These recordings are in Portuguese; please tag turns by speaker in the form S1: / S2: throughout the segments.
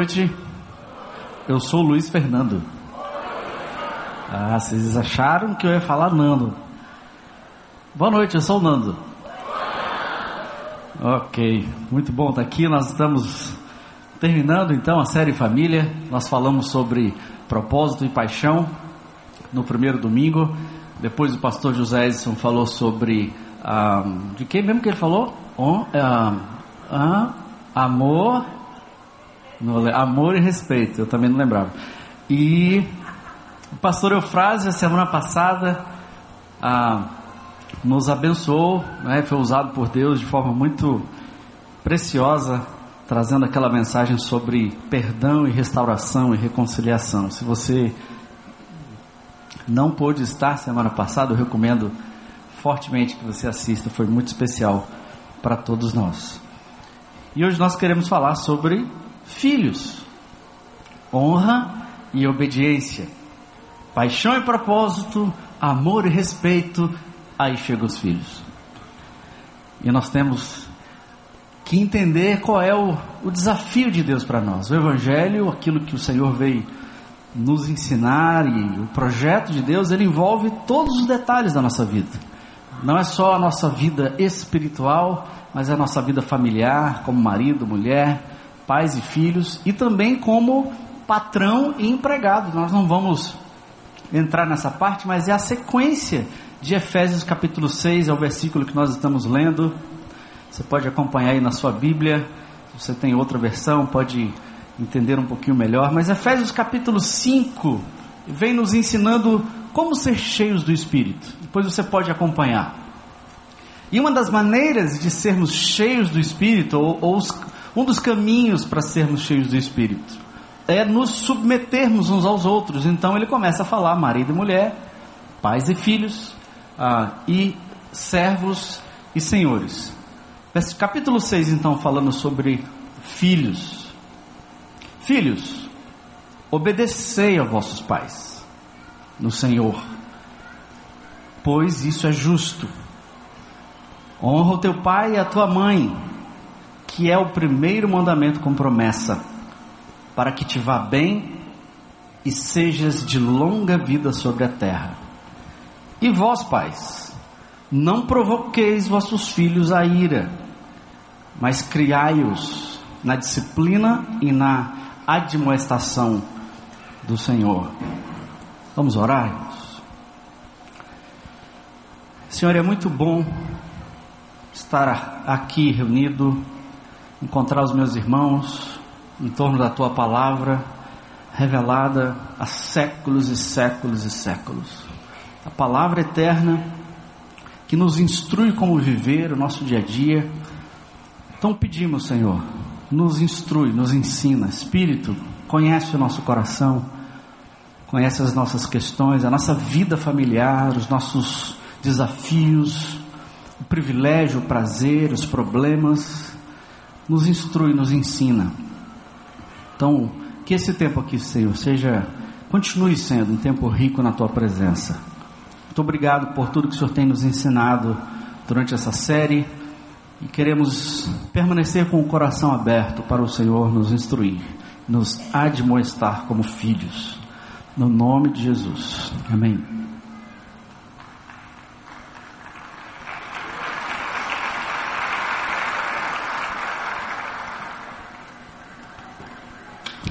S1: Noite. Eu sou Luiz Fernando. Ah, vocês acharam que eu ia falar Nando. Boa noite, eu sou o Nando. Ok, muito bom estar aqui. Nós estamos terminando então a série Família. Nós falamos sobre propósito e paixão no primeiro domingo. Depois o pastor José Edson falou sobre. Ah, de quem mesmo que ele falou? Oh, ah, ah, amor. Amor e respeito, eu também não lembrava. E o pastor Eufrásio, semana passada, ah, nos abençoou, né, foi usado por Deus de forma muito preciosa, trazendo aquela mensagem sobre perdão e restauração e reconciliação. Se você não pôde estar semana passada, eu recomendo fortemente que você assista, foi muito especial para todos nós. E hoje nós queremos falar sobre filhos, honra e obediência. Paixão e propósito, amor e respeito, aí chegam os filhos. E nós temos que entender qual é o, o desafio de Deus para nós. O Evangelho, aquilo que o Senhor veio nos ensinar e o projeto de Deus, ele envolve todos os detalhes da nossa vida. Não é só a nossa vida espiritual, mas é a nossa vida familiar, como marido, mulher, pais e filhos, e também como patrão e empregado. Nós não vamos entrar nessa parte, mas é a sequência de Efésios capítulo 6, é o versículo que nós estamos lendo. Você pode acompanhar aí na sua Bíblia. Se você tem outra versão, pode entender um pouquinho melhor. Mas Efésios capítulo 5 vem nos ensinando como ser cheios do Espírito. Depois você pode acompanhar. E uma das maneiras de sermos cheios do Espírito, ou, ou os, um dos caminhos para sermos cheios do Espírito, é nos submetermos uns aos outros. Então ele começa a falar marido e mulher, pais e filhos, ah, e servos e senhores. Capítulo 6, então, falando sobre filhos. Filhos, obedecei a vossos pais no Senhor, pois isso é justo. Honra o teu pai e a tua mãe, que é o primeiro mandamento com promessa para que te vá bem e sejas de longa vida sobre a terra. E vós, pais, não provoqueis vossos filhos a ira, mas criai-os na disciplina e na admoestação do Senhor. Vamos orar? Senhor, é muito bom estar aqui reunido, encontrar os meus irmãos, em torno da tua palavra, revelada há séculos e séculos e séculos. A palavra eterna que nos instrui como viver o nosso dia a dia. Então pedimos, Senhor, nos instrui, nos ensina. Espírito, conhece o nosso coração, conhece as nossas questões, a nossa vida familiar, os nossos desafios, o privilégio, o prazer, os problemas. Nos instrui, nos ensina. Então, que esse tempo aqui, Senhor, seja, continue sendo um tempo rico na tua presença. Muito obrigado por tudo que o Senhor tem nos ensinado durante essa série e queremos permanecer com o coração aberto para o Senhor nos instruir, nos admoestar como filhos. No nome de Jesus. Amém.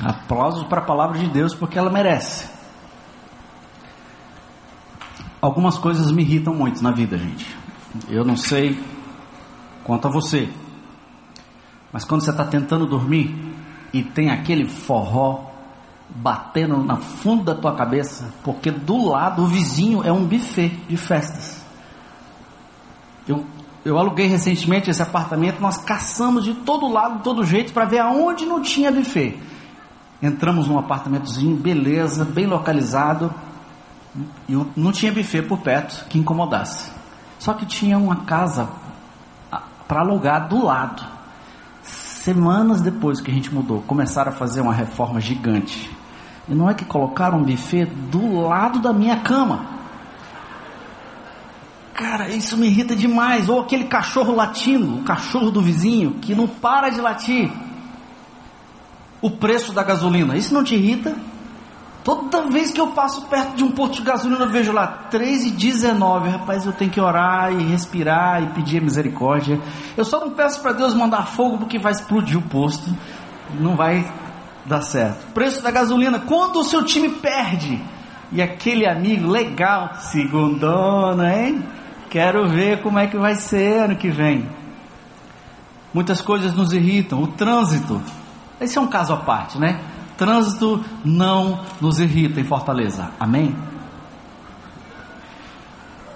S1: Aplausos para a palavra de Deus porque ela merece. Algumas coisas me irritam muito na vida, gente. Eu não sei quanto a você, mas quando você está tentando dormir e tem aquele forró batendo na fundo da tua cabeça, porque do lado o vizinho é um buffet de festas. Eu, eu aluguei recentemente esse apartamento, nós caçamos de todo lado, de todo jeito, para ver aonde não tinha buffet. Entramos num apartamentozinho, beleza, bem localizado. E não tinha buffet por perto que incomodasse. Só que tinha uma casa para alugar do lado. Semanas depois que a gente mudou, começaram a fazer uma reforma gigante. E não é que colocaram um buffet do lado da minha cama. Cara, isso me irrita demais. Ou aquele cachorro latindo, o cachorro do vizinho, que não para de latir. O preço da gasolina. Isso não te irrita? Toda vez que eu passo perto de um posto de gasolina, eu vejo lá 3,19. Rapaz, eu tenho que orar e respirar e pedir misericórdia. Eu só não peço para Deus mandar fogo porque vai explodir o posto. Não vai dar certo. Preço da gasolina. Quando o seu time perde e aquele amigo legal, segundona, hein? Quero ver como é que vai ser ano que vem. Muitas coisas nos irritam. O trânsito. Esse é um caso à parte, né? Trânsito não nos irrita em Fortaleza. Amém?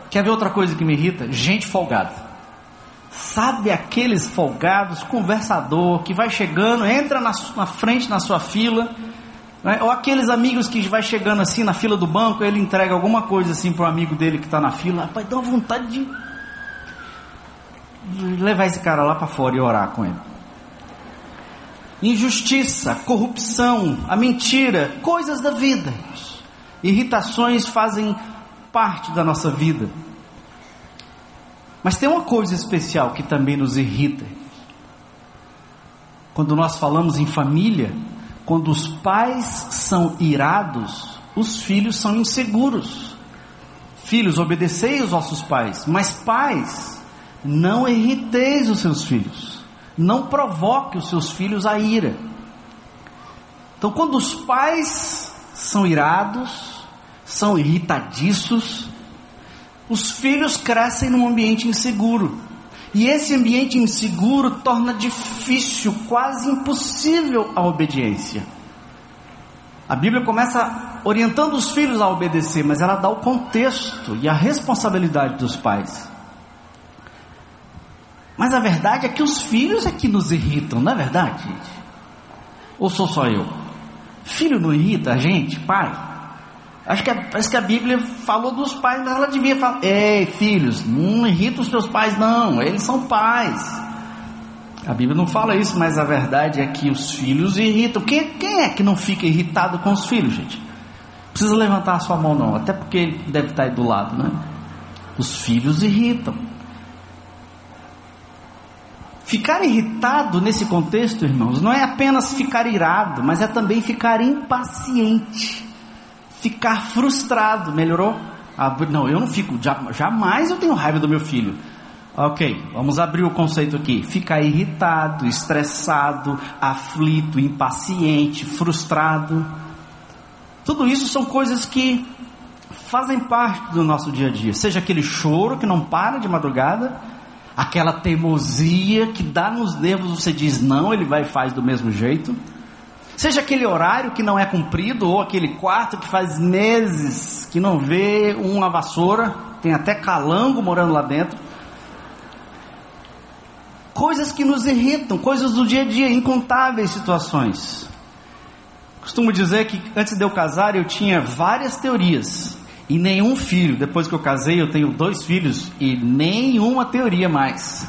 S1: Quer ver outra coisa que me irrita? Gente folgada. Sabe aqueles folgados, conversador, que vai chegando, entra na, na frente na sua fila, né? ou aqueles amigos que vai chegando assim na fila do banco, ele entrega alguma coisa assim para o amigo dele que está na fila, rapaz, dá uma vontade de levar esse cara lá para fora e orar com ele. Injustiça, corrupção, a mentira, coisas da vida. Irritações fazem parte da nossa vida. Mas tem uma coisa especial que também nos irrita. Quando nós falamos em família, quando os pais são irados, os filhos são inseguros. Filhos, obedecei os vossos pais, mas pais, não irriteis os seus filhos. Não provoque os seus filhos a ira. Então, quando os pais são irados, são irritadiços, os filhos crescem num ambiente inseguro. E esse ambiente inseguro torna difícil, quase impossível a obediência. A Bíblia começa orientando os filhos a obedecer, mas ela dá o contexto e a responsabilidade dos pais. Mas a verdade é que os filhos é que nos irritam, não é verdade, gente? Ou sou só eu? Filho não irrita a gente, pai? Acho que, parece que a Bíblia falou dos pais, mas ela devia falar: Ei, filhos, não irrita os seus pais, não, eles são pais. A Bíblia não fala isso, mas a verdade é que os filhos irritam. Quem, quem é que não fica irritado com os filhos, gente? Precisa levantar a sua mão, não, até porque ele deve estar aí do lado, né? Os filhos irritam. Ficar irritado nesse contexto, irmãos, não é apenas ficar irado, mas é também ficar impaciente, ficar frustrado. Melhorou? Ah, não, eu não fico, jamais eu tenho raiva do meu filho. Ok, vamos abrir o conceito aqui. Ficar irritado, estressado, aflito, impaciente, frustrado. Tudo isso são coisas que fazem parte do nosso dia a dia. Seja aquele choro que não para de madrugada, aquela teimosia que dá nos nervos, você diz não, ele vai e faz do mesmo jeito. Seja aquele horário que não é cumprido, ou aquele quarto que faz meses que não vê uma vassoura, tem até calango morando lá dentro. Coisas que nos irritam, coisas do dia a dia, incontáveis situações. Costumo dizer que antes de eu casar eu tinha várias teorias e nenhum filho. Depois que eu casei, eu tenho dois filhos e nenhuma teoria mais.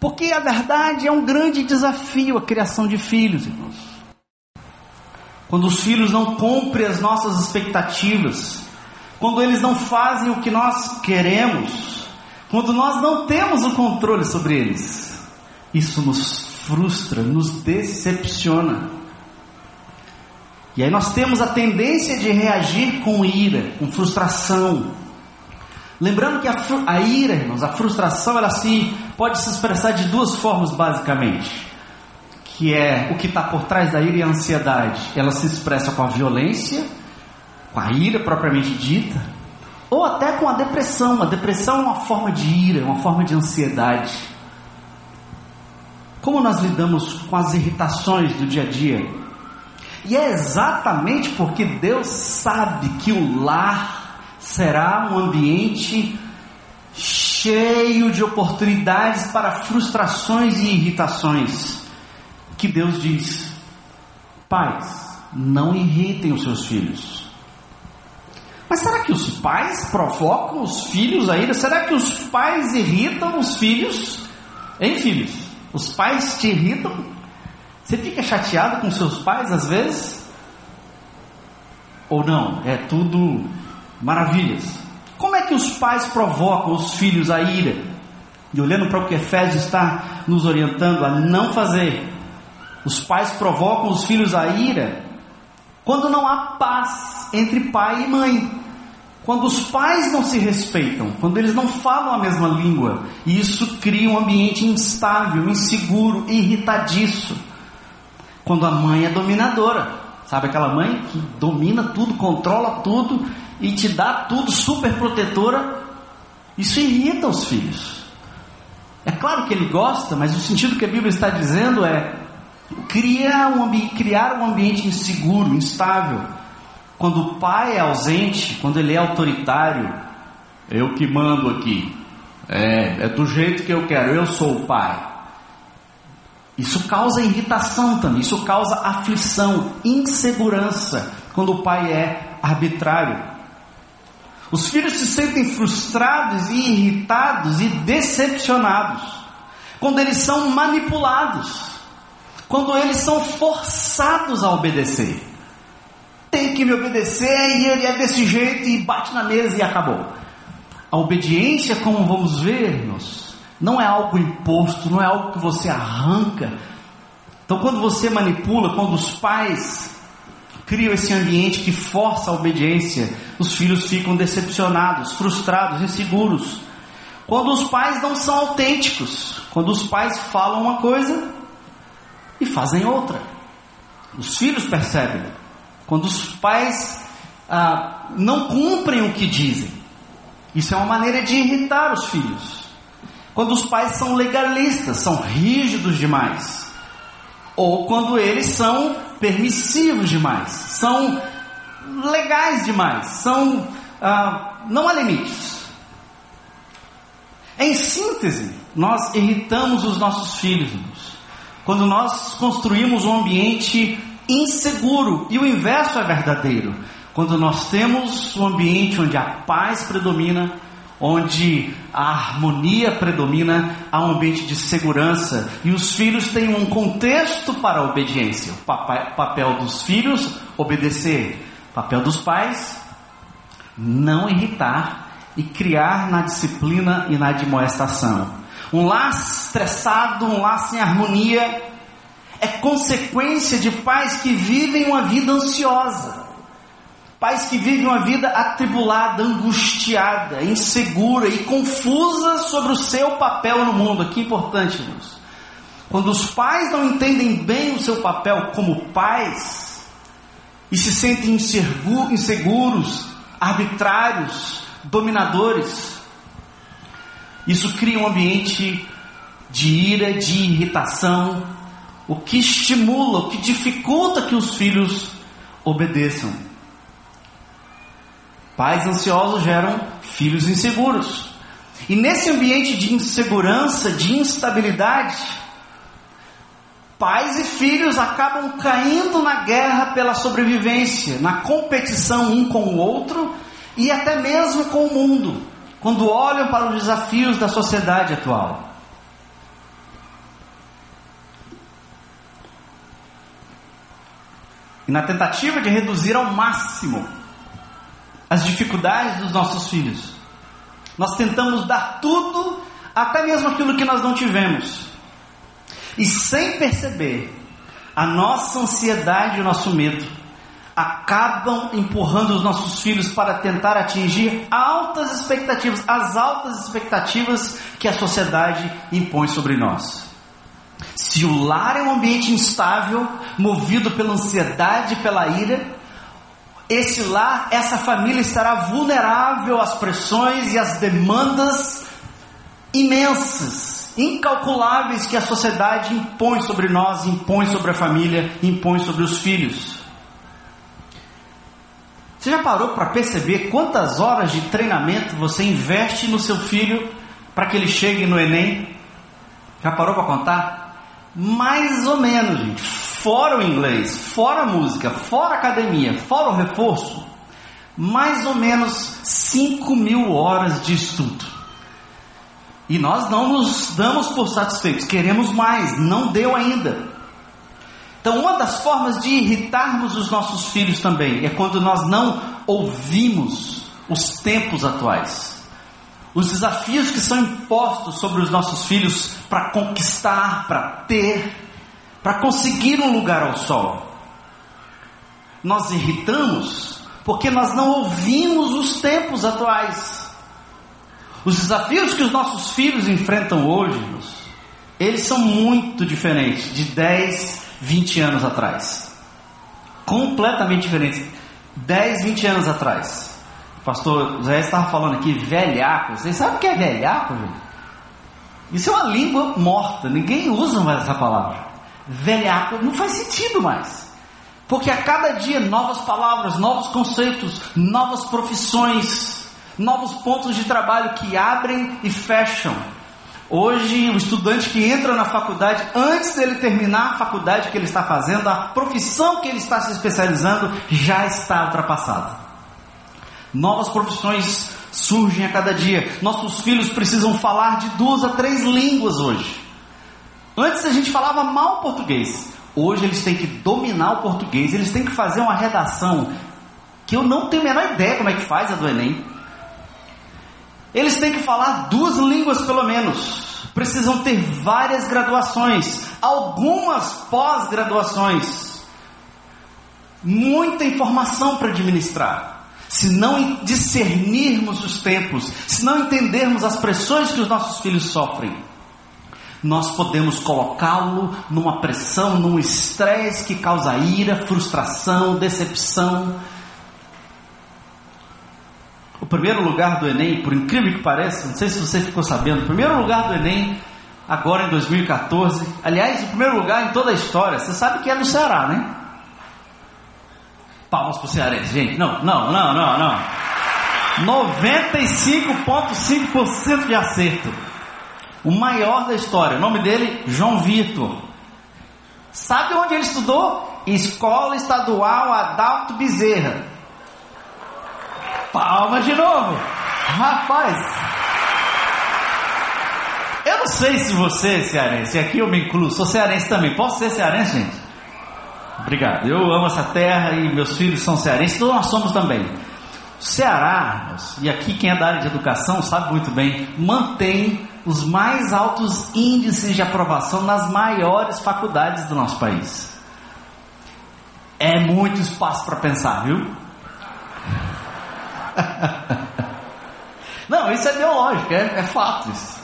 S1: Porque a verdade é um grande desafio a criação de filhos, irmãos. Quando os filhos não cumprem as nossas expectativas, quando eles não fazem o que nós queremos, quando nós não temos o controle sobre eles, isso nos frustra, nos decepciona. E aí nós temos a tendência de reagir com ira, com frustração. Lembrando que a, a ira, irmãos, a frustração, ela se pode se expressar de duas formas basicamente. Que é o que está por trás da ira e a ansiedade. Ela se expressa com a violência, com a ira propriamente dita, ou até com a depressão. A depressão é uma forma de ira, uma forma de ansiedade. Como nós lidamos com as irritações do dia a dia? E é exatamente porque Deus sabe que o lar será um ambiente cheio de oportunidades para frustrações e irritações, que Deus diz: pais, não irritem os seus filhos. Mas será que os pais provocam os filhos ainda? Será que os pais irritam os filhos? Hein, filhos? Os pais te irritam? Você fica chateado com seus pais às vezes? Ou não? É tudo maravilhas. Como é que os pais provocam os filhos a ira? E olhando para o que Efésios está nos orientando a não fazer, Os pais provocam os filhos à ira quando não há paz entre pai e mãe. Quando os pais não se respeitam, quando eles não falam a mesma língua, e isso cria um ambiente instável, inseguro, irritadiço. Quando a mãe é dominadora, sabe aquela mãe que domina tudo, controla tudo e te dá tudo, super protetora, isso irrita os filhos. É claro que ele gosta, mas o sentido que a Bíblia está dizendo é criar um, criar um ambiente inseguro, instável quando o pai é ausente, quando ele é autoritário, eu que mando aqui, é, é do jeito que eu quero, eu sou o pai. Isso causa irritação também, isso causa aflição, insegurança, quando o pai é arbitrário. Os filhos se sentem frustrados e irritados e decepcionados quando eles são manipulados, quando eles são forçados a obedecer tem que me obedecer e ele é desse jeito e bate na mesa e acabou. A obediência, como vamos ver, irmãos, não é algo imposto, não é algo que você arranca. Então, quando você manipula, quando os pais criam esse ambiente que força a obediência, os filhos ficam decepcionados, frustrados, inseguros. Quando os pais não são autênticos, quando os pais falam uma coisa e fazem outra, os filhos percebem. Quando os pais ah, não cumprem o que dizem. Isso é uma maneira de irritar os filhos. Quando os pais são legalistas, são rígidos demais. Ou quando eles são permissivos demais, são legais demais, são ah, não há limites. Em síntese, nós irritamos os nossos filhos quando nós construímos um ambiente inseguro. E o inverso é verdadeiro. Quando nós temos um ambiente onde a paz predomina, onde a harmonia predomina, há um ambiente de segurança e os filhos têm um contexto para a obediência. O papel dos filhos, obedecer. Papel dos pais, não irritar e criar na disciplina e na admoestação. Um lar estressado, um lar sem harmonia, é consequência de pais que vivem uma vida ansiosa, pais que vivem uma vida atribulada, angustiada, insegura e confusa sobre o seu papel no mundo. Aqui é importante, irmãos. Quando os pais não entendem bem o seu papel como pais e se sentem inseguros, arbitrários, dominadores, isso cria um ambiente de ira, de irritação, o que estimula, o que dificulta que os filhos obedeçam. Pais ansiosos geram filhos inseguros. E nesse ambiente de insegurança, de instabilidade, pais e filhos acabam caindo na guerra pela sobrevivência, na competição um com o outro e até mesmo com o mundo, quando olham para os desafios da sociedade atual. E na tentativa de reduzir ao máximo as dificuldades dos nossos filhos, nós tentamos dar tudo, até mesmo aquilo que nós não tivemos. E sem perceber, a nossa ansiedade e o nosso medo acabam empurrando os nossos filhos para tentar atingir altas expectativas, as altas expectativas que a sociedade impõe sobre nós. Se o lar é um ambiente instável, movido pela ansiedade, pela ira, esse lar, essa família estará vulnerável às pressões e às demandas imensas, incalculáveis que a sociedade impõe sobre nós, impõe sobre a família, impõe sobre os filhos. Você já parou para perceber quantas horas de treinamento você investe no seu filho para que ele chegue no Enem? Já parou para contar? Mais ou menos, gente. Fora o inglês, fora a música, fora a academia, fora o reforço, mais ou menos 5 mil horas de estudo. E nós não nos damos por satisfeitos, queremos mais, não deu ainda. Então, uma das formas de irritarmos os nossos filhos também é quando nós não ouvimos os tempos atuais os desafios que são impostos sobre os nossos filhos para conquistar, para ter, para conseguir um lugar ao sol. Nós irritamos porque nós não ouvimos os tempos atuais. Os desafios que os nossos filhos enfrentam hoje, eles são muito diferentes de 10, 20 anos atrás. Completamente diferentes. 10, 20 anos atrás. O pastor Zé estava falando aqui, velhaco. Vocês sabem o que é velhaco, gente? Isso é uma língua morta, ninguém usa mais essa palavra. Velhaco não faz sentido mais. Porque a cada dia novas palavras, novos conceitos, novas profissões, novos pontos de trabalho que abrem e fecham. Hoje, o estudante que entra na faculdade, antes dele terminar a faculdade que ele está fazendo, a profissão que ele está se especializando já está ultrapassada. Novas profissões surgem a cada dia. Nossos filhos precisam falar de duas a três línguas hoje. Antes a gente falava mal português. Hoje eles têm que dominar o português. Eles têm que fazer uma redação que eu não tenho a menor ideia como é que faz a do Enem. Eles têm que falar duas línguas pelo menos. Precisam ter várias graduações, algumas pós-graduações. Muita informação para administrar se não discernirmos os tempos, se não entendermos as pressões que os nossos filhos sofrem, nós podemos colocá-lo numa pressão, num estresse que causa ira, frustração, decepção. O primeiro lugar do Enem, por incrível que pareça, não sei se você ficou sabendo, o primeiro lugar do Enem, agora em 2014, aliás, o primeiro lugar em toda a história, você sabe que é no Ceará, né? Palmas para o Cearense, gente. Não, não, não, não, não. 95,5% de acerto. O maior da história. O nome dele, João Vitor. Sabe onde ele estudou? Escola Estadual Adalto Bezerra. Palmas de novo. Rapaz. Eu não sei se você é cearense, aqui eu me incluo, sou cearense também. Posso ser cearense, gente? Obrigado. Eu amo essa terra e meus filhos são cearenses, então nós somos também. Ceará, e aqui quem é da área de educação sabe muito bem, mantém os mais altos índices de aprovação nas maiores faculdades do nosso país. É muito espaço para pensar, viu? Não, isso é biológico, é, é fato isso.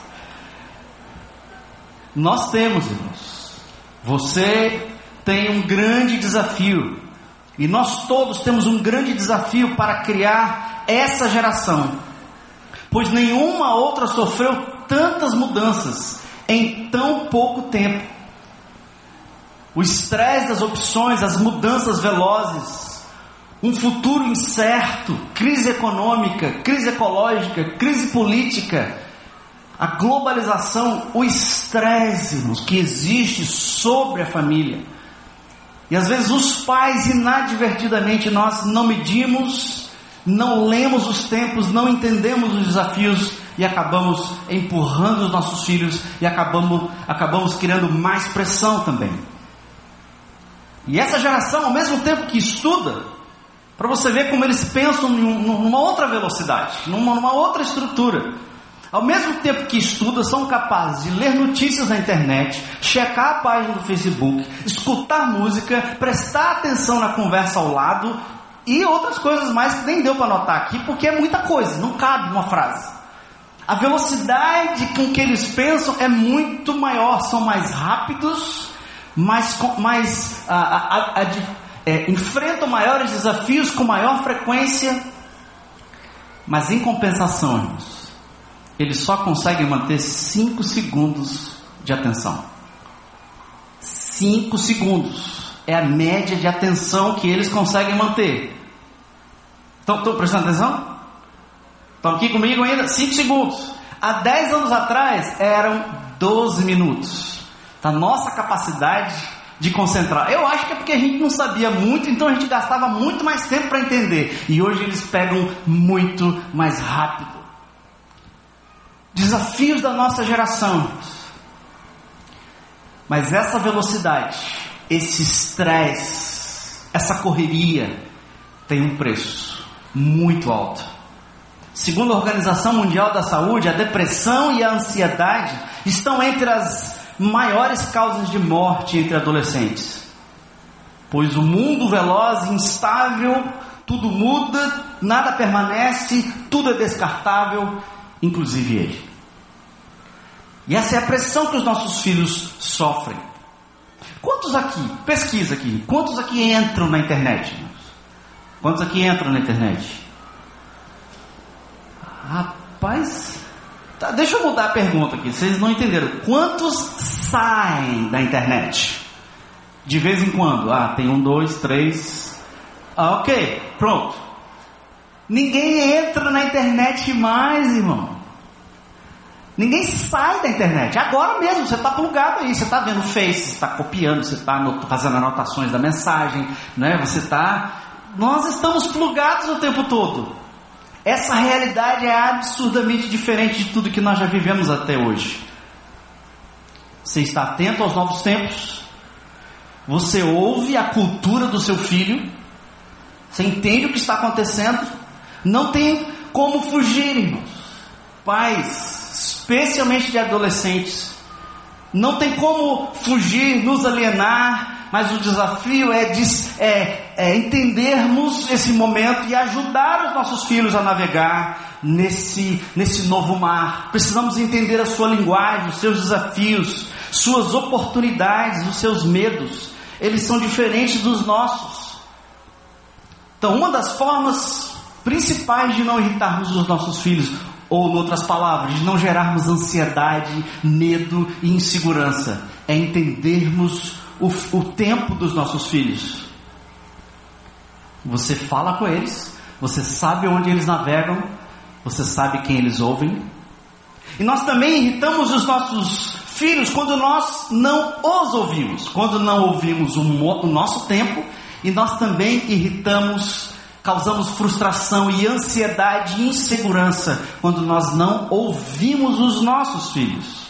S1: Nós temos, irmãos. Você tem um grande desafio. E nós todos temos um grande desafio para criar essa geração. Pois nenhuma outra sofreu tantas mudanças em tão pouco tempo. O estresse das opções, as mudanças velozes, um futuro incerto, crise econômica, crise ecológica, crise política, a globalização, o estresse que existe sobre a família. E às vezes os pais, inadvertidamente, nós não medimos, não lemos os tempos, não entendemos os desafios e acabamos empurrando os nossos filhos e acabamos, acabamos criando mais pressão também. E essa geração, ao mesmo tempo que estuda, para você ver como eles pensam numa outra velocidade, numa, numa outra estrutura. Ao mesmo tempo que estudam, são capazes de ler notícias na internet, checar a página do Facebook, escutar música, prestar atenção na conversa ao lado e outras coisas mais que nem deu para anotar aqui, porque é muita coisa, não cabe uma frase. A velocidade com que eles pensam é muito maior, são mais rápidos, mais, mais a, a, a, é, enfrentam maiores desafios com maior frequência, mas em compensação, irmãos, eles só conseguem manter 5 segundos de atenção. 5 segundos é a média de atenção que eles conseguem manter. Estão prestando atenção? Estão aqui comigo ainda? 5 segundos. Há 10 anos atrás eram 12 minutos. A nossa capacidade de concentrar. Eu acho que é porque a gente não sabia muito, então a gente gastava muito mais tempo para entender. E hoje eles pegam muito mais rápido desafios da nossa geração. Mas essa velocidade, esse estresse, essa correria tem um preço muito alto. Segundo a Organização Mundial da Saúde, a depressão e a ansiedade estão entre as maiores causas de morte entre adolescentes. Pois o mundo veloz e instável, tudo muda, nada permanece, tudo é descartável, inclusive ele. E essa é a pressão que os nossos filhos sofrem. Quantos aqui, pesquisa aqui, quantos aqui entram na internet? Quantos aqui entram na internet? Rapaz, tá, deixa eu mudar a pergunta aqui, vocês não entenderam. Quantos saem da internet? De vez em quando? Ah, tem um, dois, três. Ah, ok, pronto. Ninguém entra na internet mais, irmão. Ninguém sai da internet. Agora mesmo, você está plugado aí, você está vendo Face, você está copiando, você está fazendo anotações da mensagem, né? Você está. Nós estamos plugados o tempo todo. Essa realidade é absurdamente diferente de tudo que nós já vivemos até hoje. Você está atento aos novos tempos. Você ouve a cultura do seu filho. Você entende o que está acontecendo. Não tem como fugir, irmãos. Pais, especialmente de adolescentes, não tem como fugir, nos alienar, mas o desafio é, é, é entendermos esse momento e ajudar os nossos filhos a navegar nesse, nesse novo mar. Precisamos entender a sua linguagem, os seus desafios, suas oportunidades, os seus medos. Eles são diferentes dos nossos. Então, uma das formas principais de não irritarmos os nossos filhos, ou, em outras palavras, de não gerarmos ansiedade, medo e insegurança, é entendermos o, o tempo dos nossos filhos. Você fala com eles, você sabe onde eles navegam, você sabe quem eles ouvem. E nós também irritamos os nossos filhos quando nós não os ouvimos, quando não ouvimos o, o nosso tempo, e nós também irritamos, causamos frustração e ansiedade e insegurança quando nós não ouvimos os nossos filhos.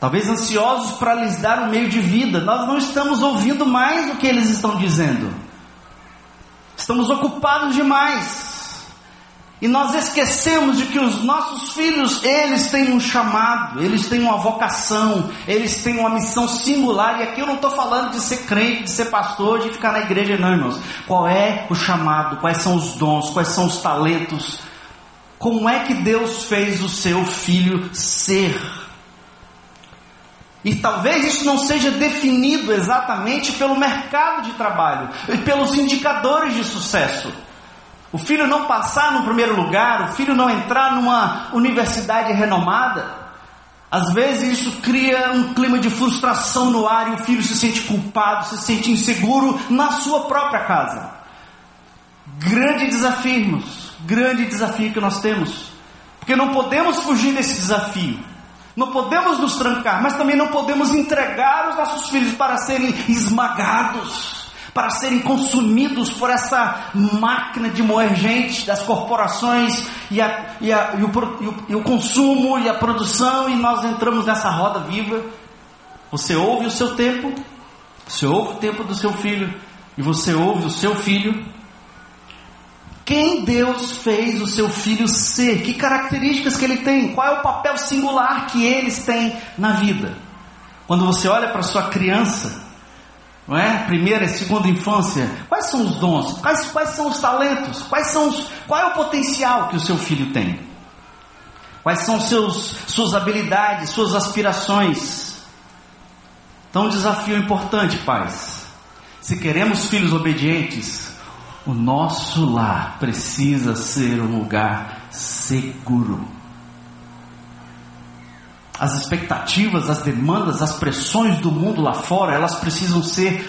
S1: Talvez ansiosos para lhes dar um meio de vida. Nós não estamos ouvindo mais o que eles estão dizendo. Estamos ocupados demais. E nós esquecemos de que os nossos filhos, eles têm um chamado, eles têm uma vocação, eles têm uma missão singular. E aqui eu não estou falando de ser crente, de ser pastor, de ficar na igreja, não, irmãos. Qual é o chamado? Quais são os dons? Quais são os talentos? Como é que Deus fez o seu filho ser? E talvez isso não seja definido exatamente pelo mercado de trabalho e pelos indicadores de sucesso. O filho não passar no primeiro lugar, o filho não entrar numa universidade renomada, às vezes isso cria um clima de frustração no ar e o filho se sente culpado, se sente inseguro na sua própria casa. Grande desafio, irmãos, grande desafio que nós temos, porque não podemos fugir desse desafio. Não podemos nos trancar, mas também não podemos entregar os nossos filhos para serem esmagados, para serem consumidos por essa máquina de moer gente das corporações e, a, e, a, e, o, e, o, o consumo e a produção, e nós entramos nessa roda viva. Você ouve o seu tempo, você ouve o tempo do seu filho, e você ouve o seu filho quem Deus fez o seu filho ser, que características que ele tem, qual é o papel singular que eles têm na vida. Quando você olha para sua criança, não é? Primeira e segunda infância, quais são os dons? Quais, quais são os talentos? Quais são os, qual é o potencial que o seu filho tem? Quais são seus, suas habilidades, suas aspirações? Então, um desafio importante, pais. Se queremos filhos obedientes, o nosso lar precisa ser um lugar seguro. As expectativas, as demandas, as pressões do mundo lá fora, elas precisam ser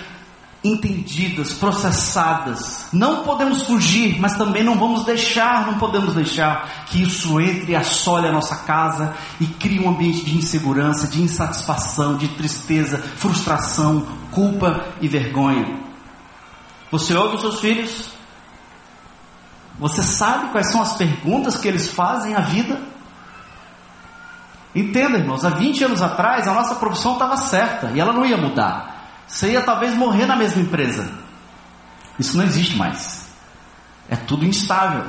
S1: entendidas, processadas. Não podemos fugir, mas também não vamos deixar, não podemos deixar que isso entre e assole a nossa casa e crie um ambiente de insegurança, de insatisfação, de tristeza, frustração, culpa e vergonha. Você ouve os seus filhos? Você sabe quais são as perguntas que eles fazem à vida? Entenda, irmãos, há 20 anos atrás a nossa profissão estava certa e ela não ia mudar. Você ia talvez morrer na mesma empresa. Isso não existe mais. É tudo instável.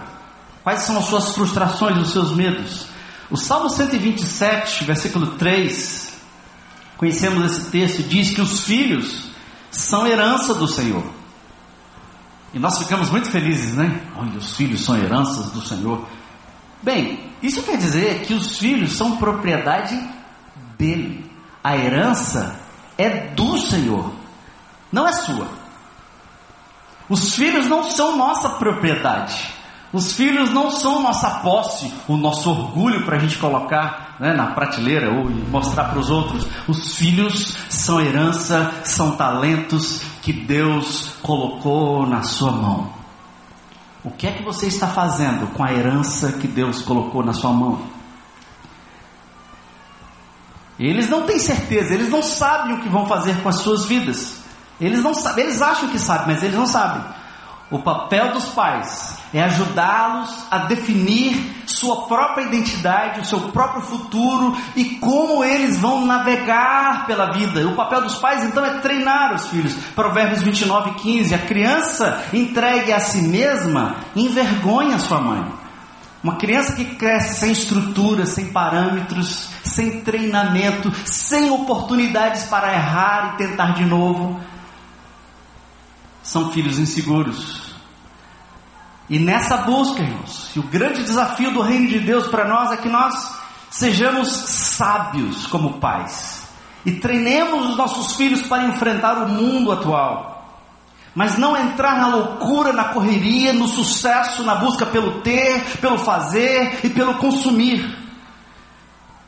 S1: Quais são as suas frustrações, os seus medos? O Salmo 127, versículo 3, conhecemos esse texto, diz que os filhos são herança do Senhor. E nós ficamos muito felizes, né? Olha, os filhos são heranças do Senhor. Bem, isso quer dizer que os filhos são propriedade dele. A herança é do Senhor, não é sua. Os filhos não são nossa propriedade. Os filhos não são nossa posse, o nosso orgulho para a gente colocar né, na prateleira ou mostrar para os outros. Os filhos são herança, são talentos que Deus colocou na sua mão. O que é que você está fazendo com a herança que Deus colocou na sua mão? Eles não têm certeza, eles não sabem o que vão fazer com as suas vidas. Eles não sabem, eles acham que sabem, mas eles não sabem. O papel dos pais é ajudá-los a definir sua própria identidade, o seu próprio futuro e como eles vão navegar pela vida. O papel dos pais então é treinar os filhos. Provérbios 29, 15: A criança entregue a si mesma envergonha sua mãe. Uma criança que cresce sem estrutura, sem parâmetros, sem treinamento, sem oportunidades para errar e tentar de novo, são filhos inseguros. E nessa busca, irmãos, e o grande desafio do reino de Deus para nós é que nós sejamos sábios como pais e treinemos os nossos filhos para enfrentar o mundo atual, mas não entrar na loucura, na correria, no sucesso, na busca pelo ter, pelo fazer e pelo consumir.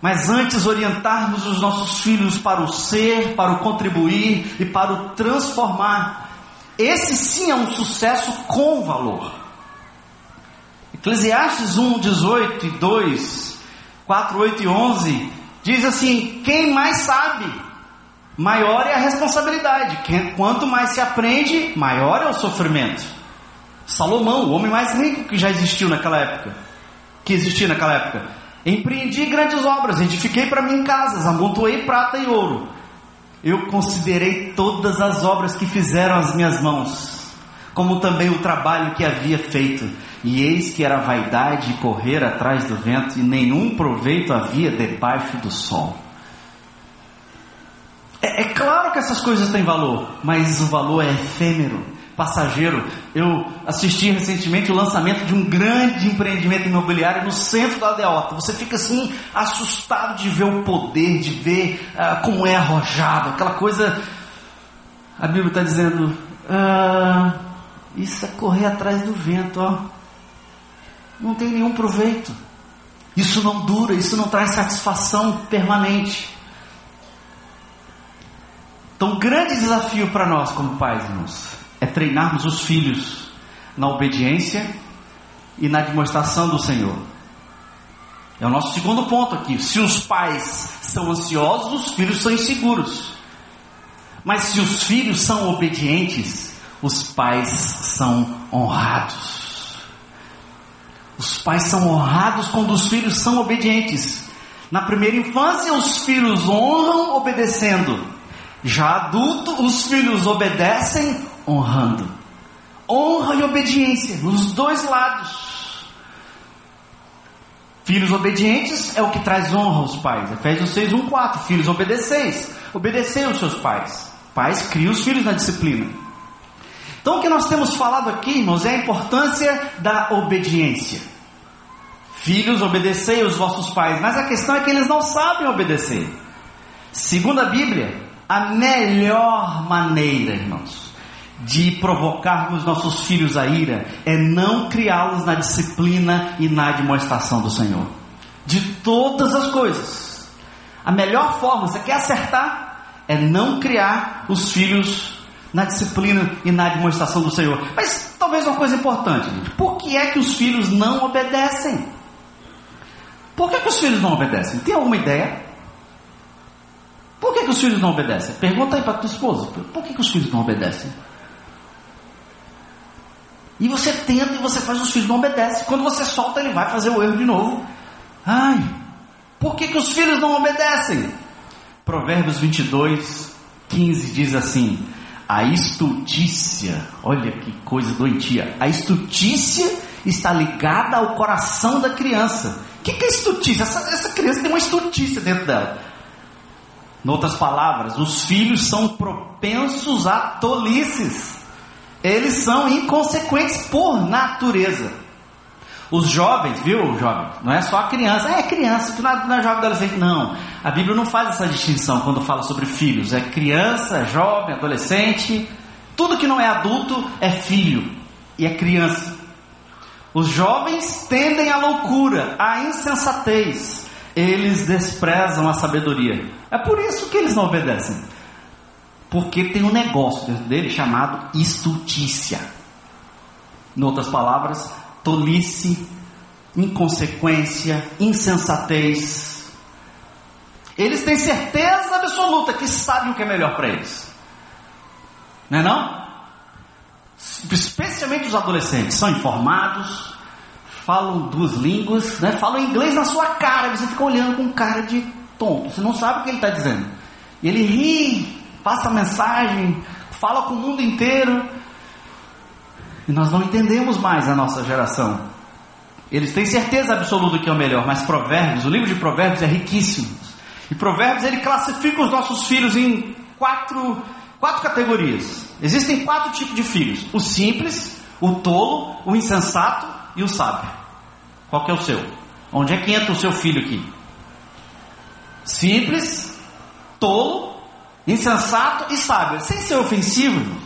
S1: Mas antes orientarmos os nossos filhos para o ser, para o contribuir e para o transformar. Esse sim é um sucesso com valor. Eclesiastes 1, 18 e 2, 4, 8 e 11 diz assim: Quem mais sabe, maior é a responsabilidade. Quanto mais se aprende, maior é o sofrimento. Salomão, o homem mais rico que já existiu naquela época, que existia naquela época, empreendi grandes obras, edifiquei para mim casas, amontoei prata e ouro. Eu considerei todas as obras que fizeram as minhas mãos, como também o trabalho que havia feito e eis que era vaidade correr atrás do vento, e nenhum proveito havia debaixo do sol. É, é claro que essas coisas têm valor, mas o valor é efêmero, passageiro. Eu assisti recentemente o lançamento de um grande empreendimento imobiliário no centro da Aldeota. Você fica assim assustado de ver o poder, de ver ah, como é arrojado, aquela coisa. A Bíblia está dizendo: ah, isso é correr atrás do vento, ó não tem nenhum proveito. Isso não dura, isso não traz satisfação permanente. Então, o grande desafio para nós, como pais, irmãos, é treinarmos os filhos na obediência e na demonstração do Senhor. É o nosso segundo ponto aqui. Se os pais são ansiosos, os filhos são inseguros. Mas se os filhos são obedientes, os pais são honrados. Os pais são honrados quando os filhos são obedientes. Na primeira infância, os filhos honram obedecendo. Já adulto, os filhos obedecem honrando. Honra e obediência, nos dois lados. Filhos obedientes é o que traz honra aos pais. Efésios 6, 1, 4. Filhos obedeceis. Obedecei aos seus pais. Pais criam os filhos na disciplina. Então o que nós temos falado aqui, irmãos, é a importância da obediência. Filhos, obedecei os vossos pais, mas a questão é que eles não sabem obedecer. Segundo a Bíblia, a melhor maneira, irmãos, de provocarmos nossos filhos a ira é não criá-los na disciplina e na demonstração do Senhor. De todas as coisas. A melhor forma, você quer acertar, é não criar os filhos na disciplina e na demonstração do Senhor. Mas talvez uma coisa importante, gente. Por que é que os filhos não obedecem? Por que, que os filhos não obedecem? Tem alguma ideia? Por que, que os filhos não obedecem? Pergunta aí para tua esposa. Por que, que os filhos não obedecem? E você tenta e você faz os filhos não obedecem. Quando você solta, ele vai fazer o erro de novo. Ai, por que, que os filhos não obedecem? Provérbios 22, 15 diz assim: a estultícia, olha que coisa doentia. A estultícia está ligada ao coração da criança que, que é estultícia? Essa, essa criança tem uma estultícia dentro dela. Em outras palavras, os filhos são propensos a tolices. Eles são inconsequentes por natureza. Os jovens, viu, jovem? Não é só a criança. É criança, é, não é jovem adolescente. Não. A Bíblia não faz essa distinção quando fala sobre filhos. É criança, jovem, adolescente. Tudo que não é adulto é filho e é criança. Os jovens tendem à loucura, à insensatez. Eles desprezam a sabedoria. É por isso que eles não obedecem. Porque tem um negócio dentro dele chamado estultícia. Em outras palavras, tolice, inconsequência, insensatez. Eles têm certeza absoluta que sabem o que é melhor para eles. Não é não? Especialmente os adolescentes, são informados, falam duas línguas, né? falam inglês na sua cara, você fica olhando com cara de tonto, você não sabe o que ele está dizendo. Ele ri, passa mensagem, fala com o mundo inteiro. E nós não entendemos mais a nossa geração. Eles têm certeza absoluta que é o melhor, mas Provérbios, o livro de Provérbios é riquíssimo. E Provérbios ele classifica os nossos filhos em quatro, quatro categorias. Existem quatro tipos de filhos: o simples, o tolo, o insensato e o sábio. Qual que é o seu? Onde é que entra o seu filho aqui? Simples, tolo, insensato e sábio. Sem ser ofensivo,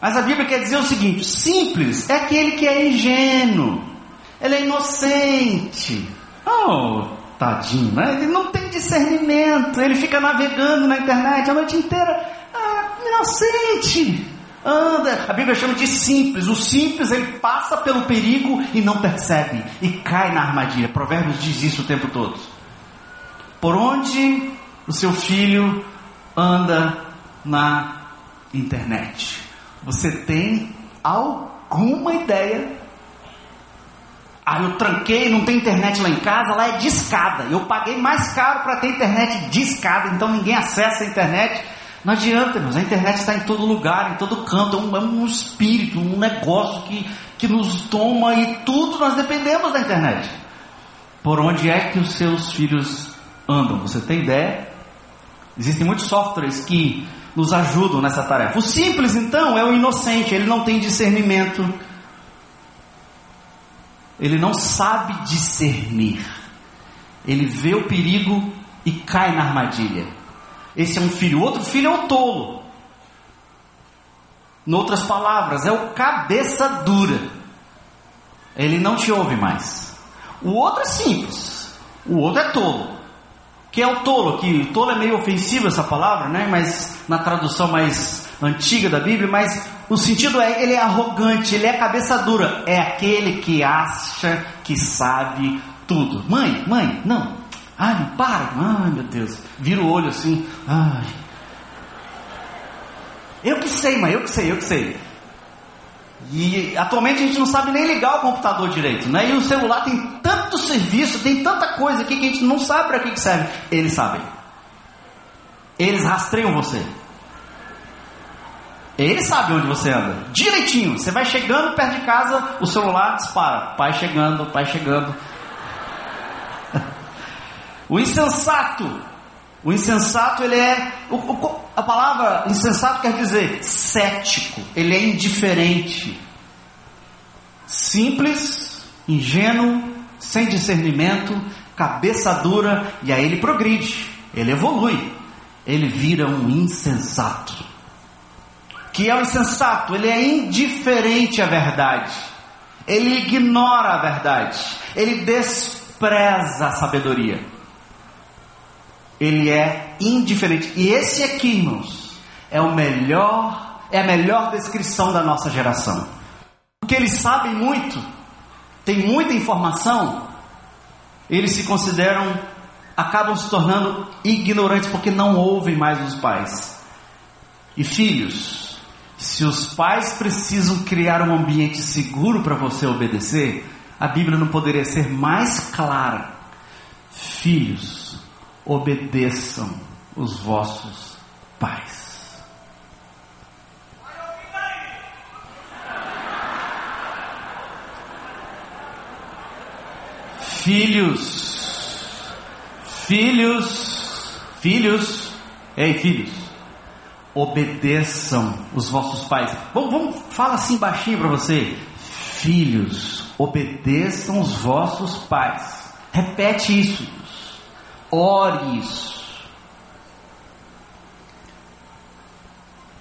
S1: mas a Bíblia quer dizer o seguinte: simples é aquele que é ingênuo, ele é inocente. Oh, tadinho, né? ele não tem discernimento, ele fica navegando na internet a noite inteira. Ah, inocente. Anda, a Bíblia chama de simples. O simples ele passa pelo perigo e não percebe e cai na armadilha. Provérbios diz isso o tempo todo. Por onde o seu filho anda na internet? Você tem alguma ideia? Ah, eu tranquei, não tem internet lá em casa, lá é discada. Eu paguei mais caro para ter internet discada, então ninguém acessa a internet. Não adianta, irmãos, a internet está em todo lugar, em todo canto, é um, é um espírito, um negócio que, que nos toma e tudo nós dependemos da internet. Por onde é que os seus filhos andam? Você tem ideia? Existem muitos softwares que nos ajudam nessa tarefa. O simples, então, é o inocente, ele não tem discernimento, ele não sabe discernir, ele vê o perigo e cai na armadilha. Esse é um filho, outro filho é o tolo. Em outras palavras, é o cabeça dura. Ele não te ouve mais. O outro é simples, o outro é tolo que é o tolo, que tolo é meio ofensivo essa palavra, né? Mas na tradução mais antiga da Bíblia, mas o sentido é ele é arrogante, ele é cabeça dura, é aquele que acha que sabe tudo. Mãe, mãe, não. Ai, para. Ai, meu Deus. Vira o olho assim. Ai. Eu que sei, mãe, eu que sei, eu que sei. E atualmente a gente não sabe nem ligar o computador direito, né? E o celular tem tanto serviço, tem tanta coisa aqui que a gente não sabe para que, que serve. Eles sabem. Eles rastreiam você. Eles sabem onde você anda. Direitinho. Você vai chegando perto de casa, o celular dispara. Pai chegando, pai chegando. o insensato. O insensato, ele é. O, o, a palavra insensato quer dizer cético. Ele é indiferente. Simples, ingênuo, sem discernimento, cabeça dura, e aí ele progride, ele evolui, ele vira um insensato. Que é o insensato? Ele é indiferente à verdade, ele ignora a verdade, ele despreza a sabedoria, ele é indiferente. E esse aqui, irmãos, é o melhor, é a melhor descrição da nossa geração. Porque eles sabem muito, tem muita informação, eles se consideram, acabam se tornando ignorantes porque não ouvem mais os pais. E filhos, se os pais precisam criar um ambiente seguro para você obedecer, a Bíblia não poderia ser mais clara. Filhos, obedeçam os vossos pais. Filhos, filhos, filhos, ei filhos, obedeçam os vossos pais. Vamos, vamos fala assim baixinho para você. Filhos, obedeçam os vossos pais. Repete isso. Ore isso.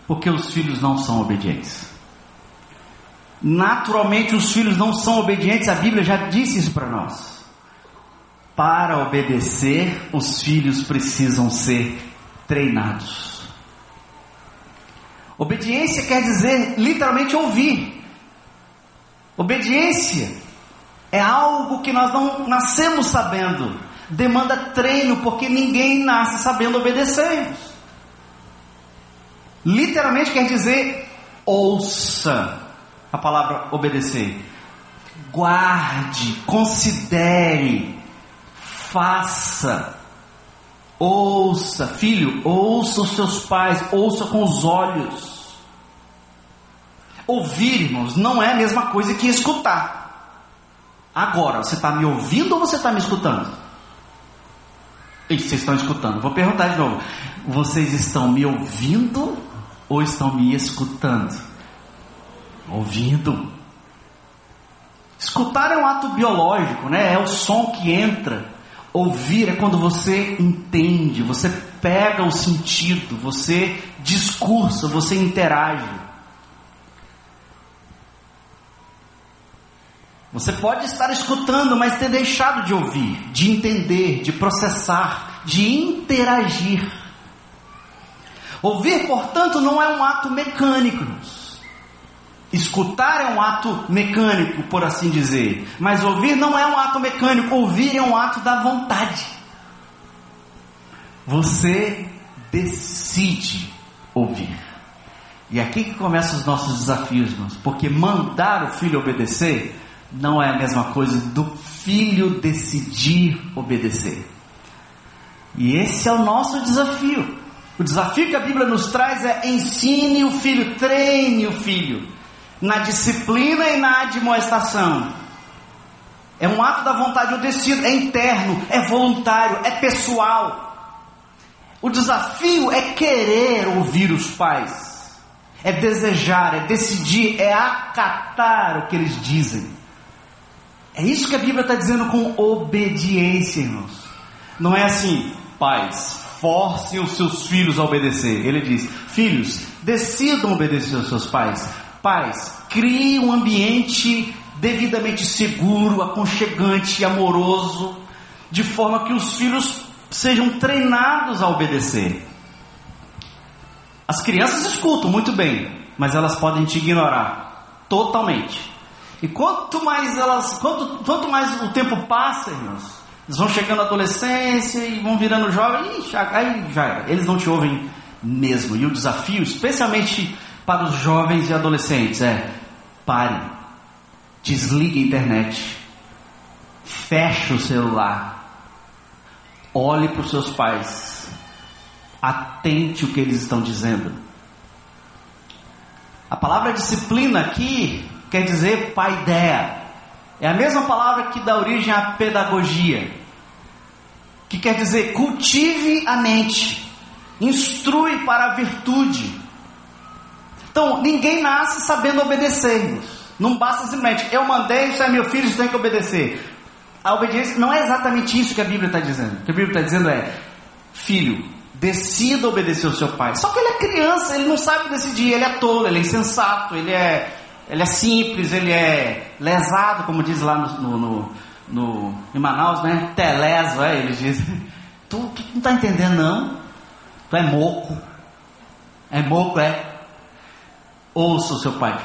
S1: Porque os filhos não são obedientes. Naturalmente, os filhos não são obedientes, a Bíblia já disse isso para nós. Para obedecer, os filhos precisam ser treinados. Obediência quer dizer literalmente ouvir. Obediência é algo que nós não nascemos sabendo. Demanda treino, porque ninguém nasce sabendo obedecer. Literalmente quer dizer ouça a palavra obedecer. Guarde, considere, faça, ouça, filho, ouça os seus pais, ouça com os olhos. Ouvir, irmãos, não é a mesma coisa que escutar. Agora, você está me ouvindo ou você está me escutando? Isso, vocês estão escutando. Vou perguntar de novo. Vocês estão me ouvindo ou estão me escutando? Ouvindo. Escutar é um ato biológico, né? É o som que entra. Ouvir é quando você entende, você pega o sentido, você discursa, você interage. Você pode estar escutando, mas ter deixado de ouvir, de entender, de processar, de interagir. Ouvir, portanto, não é um ato mecânico. Escutar é um ato mecânico, por assim dizer. Mas ouvir não é um ato mecânico, ouvir é um ato da vontade. Você decide ouvir. E aqui que começam os nossos desafios, irmãos. Porque mandar o filho obedecer não é a mesma coisa do filho decidir obedecer. E esse é o nosso desafio. O desafio que a Bíblia nos traz é ensine o filho, treine o filho na disciplina e na admoestação. É um ato da vontade, eu decido, é interno, é voluntário, é pessoal. O desafio é querer ouvir os pais, é desejar, é decidir, é acatar o que eles dizem. É isso que a Bíblia está dizendo com obediência, irmãos. Não é assim, pais, forcem os seus filhos a obedecer. Ele diz: Filhos, decidam obedecer aos seus pais. Pais, crie um ambiente devidamente seguro, aconchegante e amoroso, de forma que os filhos sejam treinados a obedecer. As crianças escutam muito bem, mas elas podem te ignorar totalmente. E quanto mais elas, quanto, quanto mais o tempo passa, irmãos, eles vão chegando à adolescência e vão virando jovens, aí já. Eles não te ouvem mesmo. E o desafio, especialmente para os jovens e adolescentes, é pare, desligue a internet, feche o celular, olhe para os seus pais, atente o que eles estão dizendo. A palavra disciplina aqui quer dizer paideia. É a mesma palavra que dá origem à pedagogia, que quer dizer cultive a mente, instrui para a virtude. Então, ninguém nasce sabendo obedecer. Não basta simplesmente, eu mandei, isso é meu filho, isso tem que obedecer. A obediência não é exatamente isso que a Bíblia está dizendo. O que a Bíblia está dizendo é, filho, decida obedecer ao seu pai. Só que ele é criança, ele não sabe decidir, ele é tolo, ele é insensato, ele é ele é simples, ele é lesado, como diz lá no, no, no, no em Manaus, né? Teleso, é, eles dizem. Tu, tu não está entendendo, não? Tu é moco. É moco, é? Ouça o seu pai.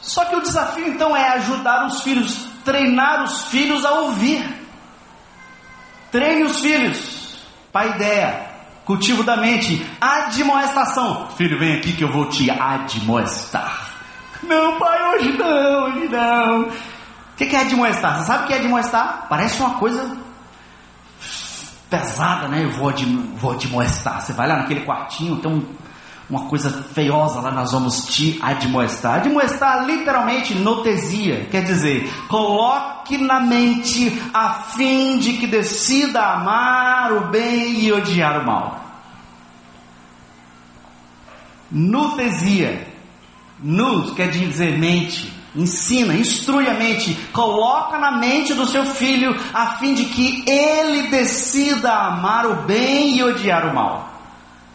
S1: Só que o desafio então é ajudar os filhos, treinar os filhos a ouvir. Treine os filhos. Pai ideia. Cultivo da mente. Admoestação. Filho, vem aqui que eu vou te admoestar. Não, pai, hoje não, hoje não. O que é admoestar? Você sabe o que é admoestar? Parece uma coisa pesada, né? Eu vou, ad, vou admoestar. Você vai lá naquele quartinho, tem um uma coisa feiosa lá nós vamos te admoestar. Admoestar literalmente notesia, quer dizer, coloque na mente a fim de que decida amar o bem e odiar o mal. Nutesia, nus quer dizer mente, ensina, instrui a mente, coloca na mente do seu filho a fim de que ele decida amar o bem e odiar o mal.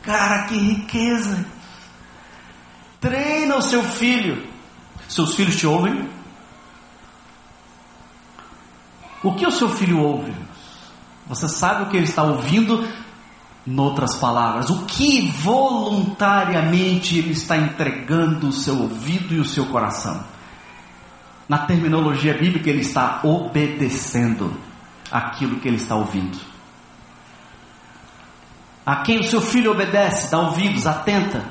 S1: Cara, que riqueza! Treina o seu filho. Seus filhos te ouvem? O que o seu filho ouve? Você sabe o que ele está ouvindo? Noutras palavras, o que voluntariamente ele está entregando o seu ouvido e o seu coração? Na terminologia bíblica, ele está obedecendo aquilo que ele está ouvindo. A quem o seu filho obedece, dá ouvidos, atenta.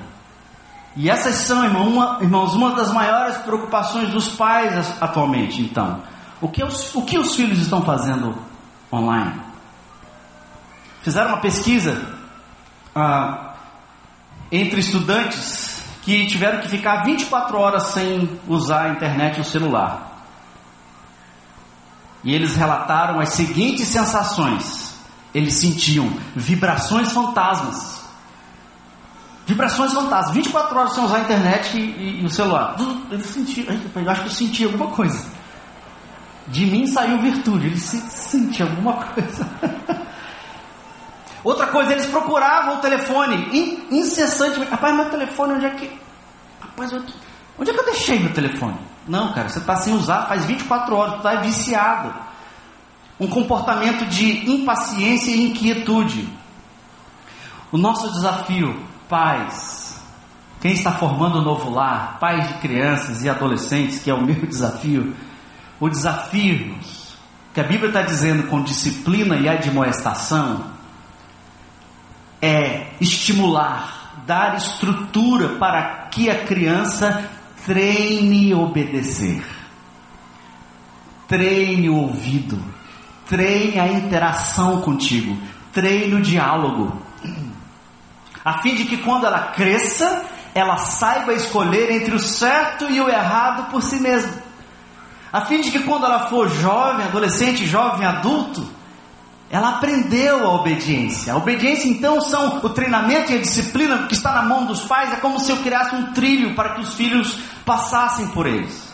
S1: E essas são, irmãos, uma das maiores preocupações dos pais atualmente. Então, o que os, o que os filhos estão fazendo online? Fizeram uma pesquisa ah, entre estudantes que tiveram que ficar 24 horas sem usar a internet e o celular. E eles relataram as seguintes sensações: eles sentiam vibrações fantasmas. Vibrações fantasmas, 24 horas sem usar a internet e, e, e o celular. Eles sentiam, eu acho que eu senti alguma coisa. De mim saiu virtude, eles sentiam alguma coisa. Outra coisa, eles procuravam o telefone incessantemente. Rapaz, meu telefone, onde é que. Rapaz, onde é que eu deixei meu telefone? Não, cara, você está sem usar faz 24 horas, está viciado. Um comportamento de impaciência e inquietude. O nosso desafio, pais, quem está formando o um novo lar, pais de crianças e adolescentes, que é o meu desafio, o desafio que a Bíblia está dizendo com disciplina e admoestação, é estimular, dar estrutura para que a criança treine obedecer, treine o ouvido, treine a interação contigo, treine o diálogo, a fim de que quando ela cresça, ela saiba escolher entre o certo e o errado por si mesma, a fim de que quando ela for jovem, adolescente, jovem, adulto, ela aprendeu a obediência. A obediência, então, são o treinamento e a disciplina que está na mão dos pais. É como se eu criasse um trilho para que os filhos passassem por eles.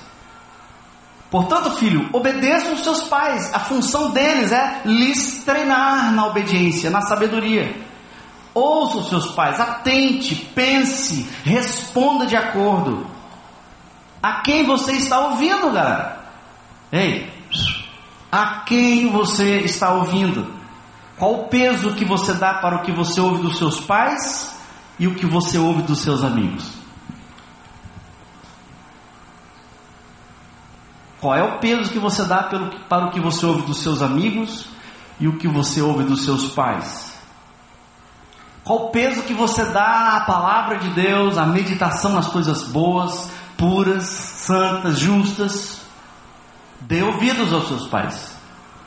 S1: Portanto, filho, obedeçam os seus pais. A função deles é lhes treinar na obediência, na sabedoria. Ouça os seus pais, atente, pense, responda de acordo. A quem você está ouvindo, galera? Ei, a quem você está ouvindo? Qual o peso que você dá para o que você ouve dos seus pais e o que você ouve dos seus amigos? Qual é o peso que você dá para o que você ouve dos seus amigos e o que você ouve dos seus pais? Qual o peso que você dá à palavra de Deus, à meditação nas coisas boas, puras, santas, justas? Dê ouvidos aos seus pais.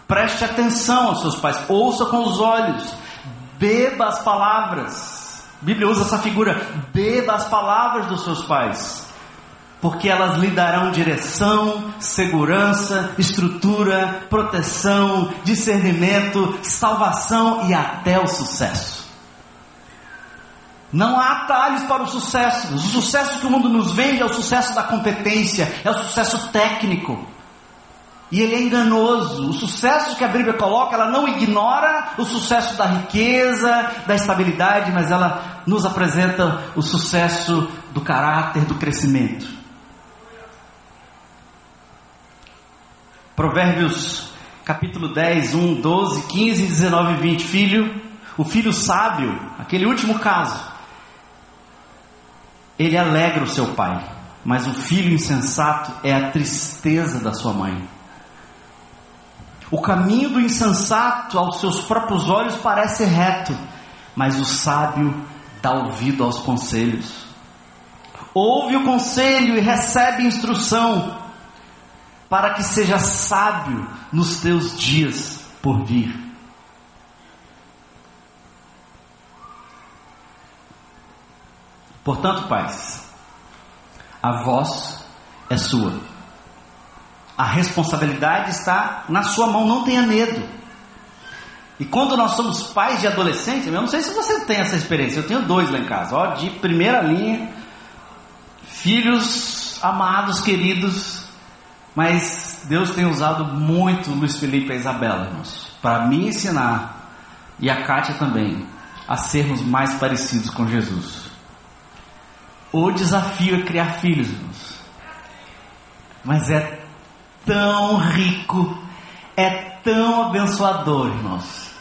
S1: Preste atenção aos seus pais. Ouça com os olhos. Beba as palavras. A Bíblia usa essa figura. Beba as palavras dos seus pais. Porque elas lhe darão direção, segurança, estrutura, proteção, discernimento, salvação e até o sucesso. Não há atalhos para o sucesso. O sucesso que o mundo nos vende é o sucesso da competência, é o sucesso técnico. E ele é enganoso. O sucesso que a Bíblia coloca, ela não ignora o sucesso da riqueza, da estabilidade, mas ela nos apresenta o sucesso do caráter, do crescimento. Provérbios capítulo 10, 1, 12, 15, 19 e 20. Filho, o filho sábio, aquele último caso, ele alegra o seu pai, mas o filho insensato é a tristeza da sua mãe. O caminho do insensato aos seus próprios olhos parece reto, mas o sábio dá ouvido aos conselhos. Ouve o conselho e recebe instrução, para que seja sábio nos teus dias por vir. Portanto, pais, a voz é sua. A responsabilidade está na sua mão, não tenha medo. E quando nós somos pais de adolescentes, eu não sei se você tem essa experiência, eu tenho dois lá em casa, ó, de primeira linha, filhos amados, queridos, mas Deus tem usado muito Luiz Felipe e Isabela, para me ensinar, e a Kátia também, a sermos mais parecidos com Jesus. O desafio é criar filhos, irmãos. Mas é tão rico, é tão abençoador, irmãos.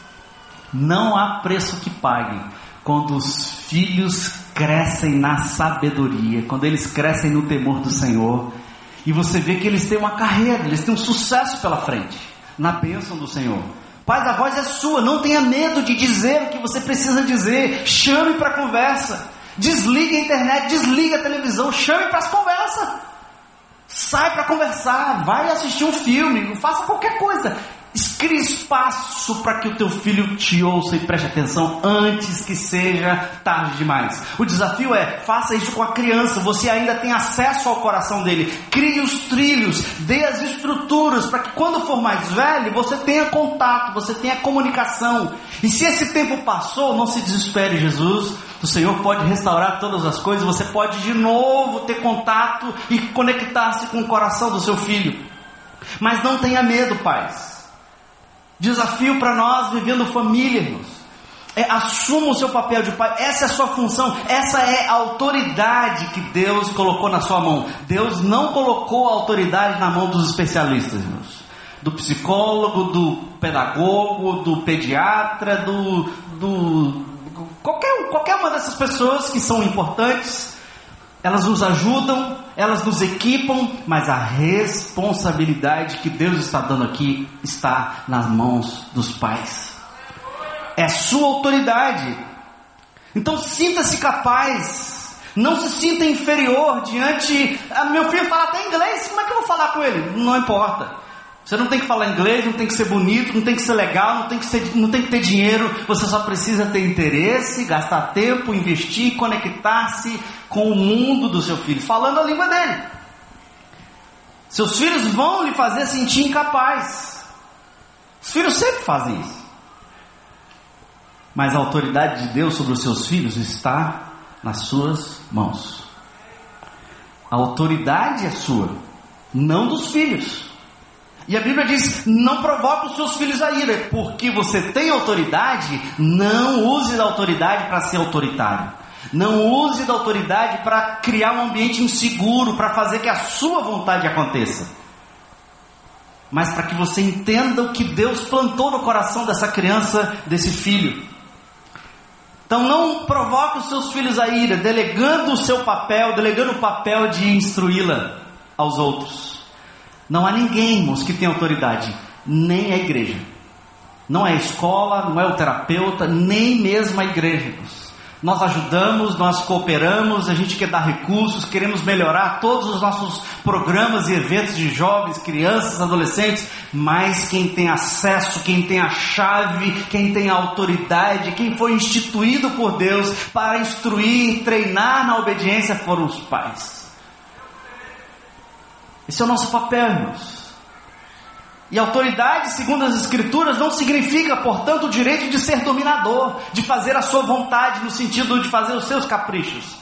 S1: Não há preço que pague quando os filhos crescem na sabedoria, quando eles crescem no temor do Senhor. E você vê que eles têm uma carreira, eles têm um sucesso pela frente, na bênção do Senhor. Pai, a voz é sua, não tenha medo de dizer o que você precisa dizer, chame para conversa. Desliga a internet, desliga a televisão, chame para as conversas. Sai para conversar, vai assistir um filme, faça qualquer coisa. Crie espaço para que o teu filho te ouça e preste atenção antes que seja tarde demais. O desafio é: faça isso com a criança, você ainda tem acesso ao coração dele. Crie os trilhos, dê as estruturas para que quando for mais velho você tenha contato, você tenha comunicação. E se esse tempo passou, não se desespere, Jesus. O Senhor pode restaurar todas as coisas, você pode de novo ter contato e conectar-se com o coração do seu filho. Mas não tenha medo, pais. Desafio para nós vivendo família, irmãos. É, assuma o seu papel de pai, essa é a sua função, essa é a autoridade que Deus colocou na sua mão. Deus não colocou a autoridade na mão dos especialistas, irmãos. Do psicólogo, do pedagogo, do pediatra, do, do qualquer, qualquer uma dessas pessoas que são importantes, elas nos ajudam, elas nos equipam, mas a responsabilidade que Deus está dando aqui está nas mãos dos pais. É sua autoridade. Então sinta-se capaz. Não se sinta inferior diante. Ah, meu filho fala até inglês, como é que eu vou falar com ele? Não importa. Você não tem que falar inglês, não tem que ser bonito, não tem que ser legal, não tem que, ser, não tem que ter dinheiro. Você só precisa ter interesse, gastar tempo, investir, conectar-se com o mundo do seu filho, falando a língua dele. Seus filhos vão lhe fazer sentir incapaz. Os filhos sempre fazem isso. Mas a autoridade de Deus sobre os seus filhos está nas suas mãos. A autoridade é sua, não dos filhos. E a Bíblia diz: não provoque os seus filhos a ira, porque você tem autoridade, não use da autoridade para ser autoritário. Não use da autoridade para criar um ambiente inseguro, para fazer que a sua vontade aconteça. Mas para que você entenda o que Deus plantou no coração dessa criança, desse filho. Então não provoque os seus filhos a ira, delegando o seu papel, delegando o papel de instruí-la aos outros. Não há ninguém, irmãos, que tenha autoridade, nem a igreja. Não é a escola, não é o terapeuta, nem mesmo a igreja, irmãos. Nós ajudamos, nós cooperamos, a gente quer dar recursos, queremos melhorar todos os nossos programas e eventos de jovens, crianças, adolescentes, mas quem tem acesso, quem tem a chave, quem tem a autoridade, quem foi instituído por Deus para instruir, treinar na obediência foram os pais. Esse é o nosso papel, irmãos. E autoridade, segundo as Escrituras, não significa, portanto, o direito de ser dominador, de fazer a sua vontade, no sentido de fazer os seus caprichos.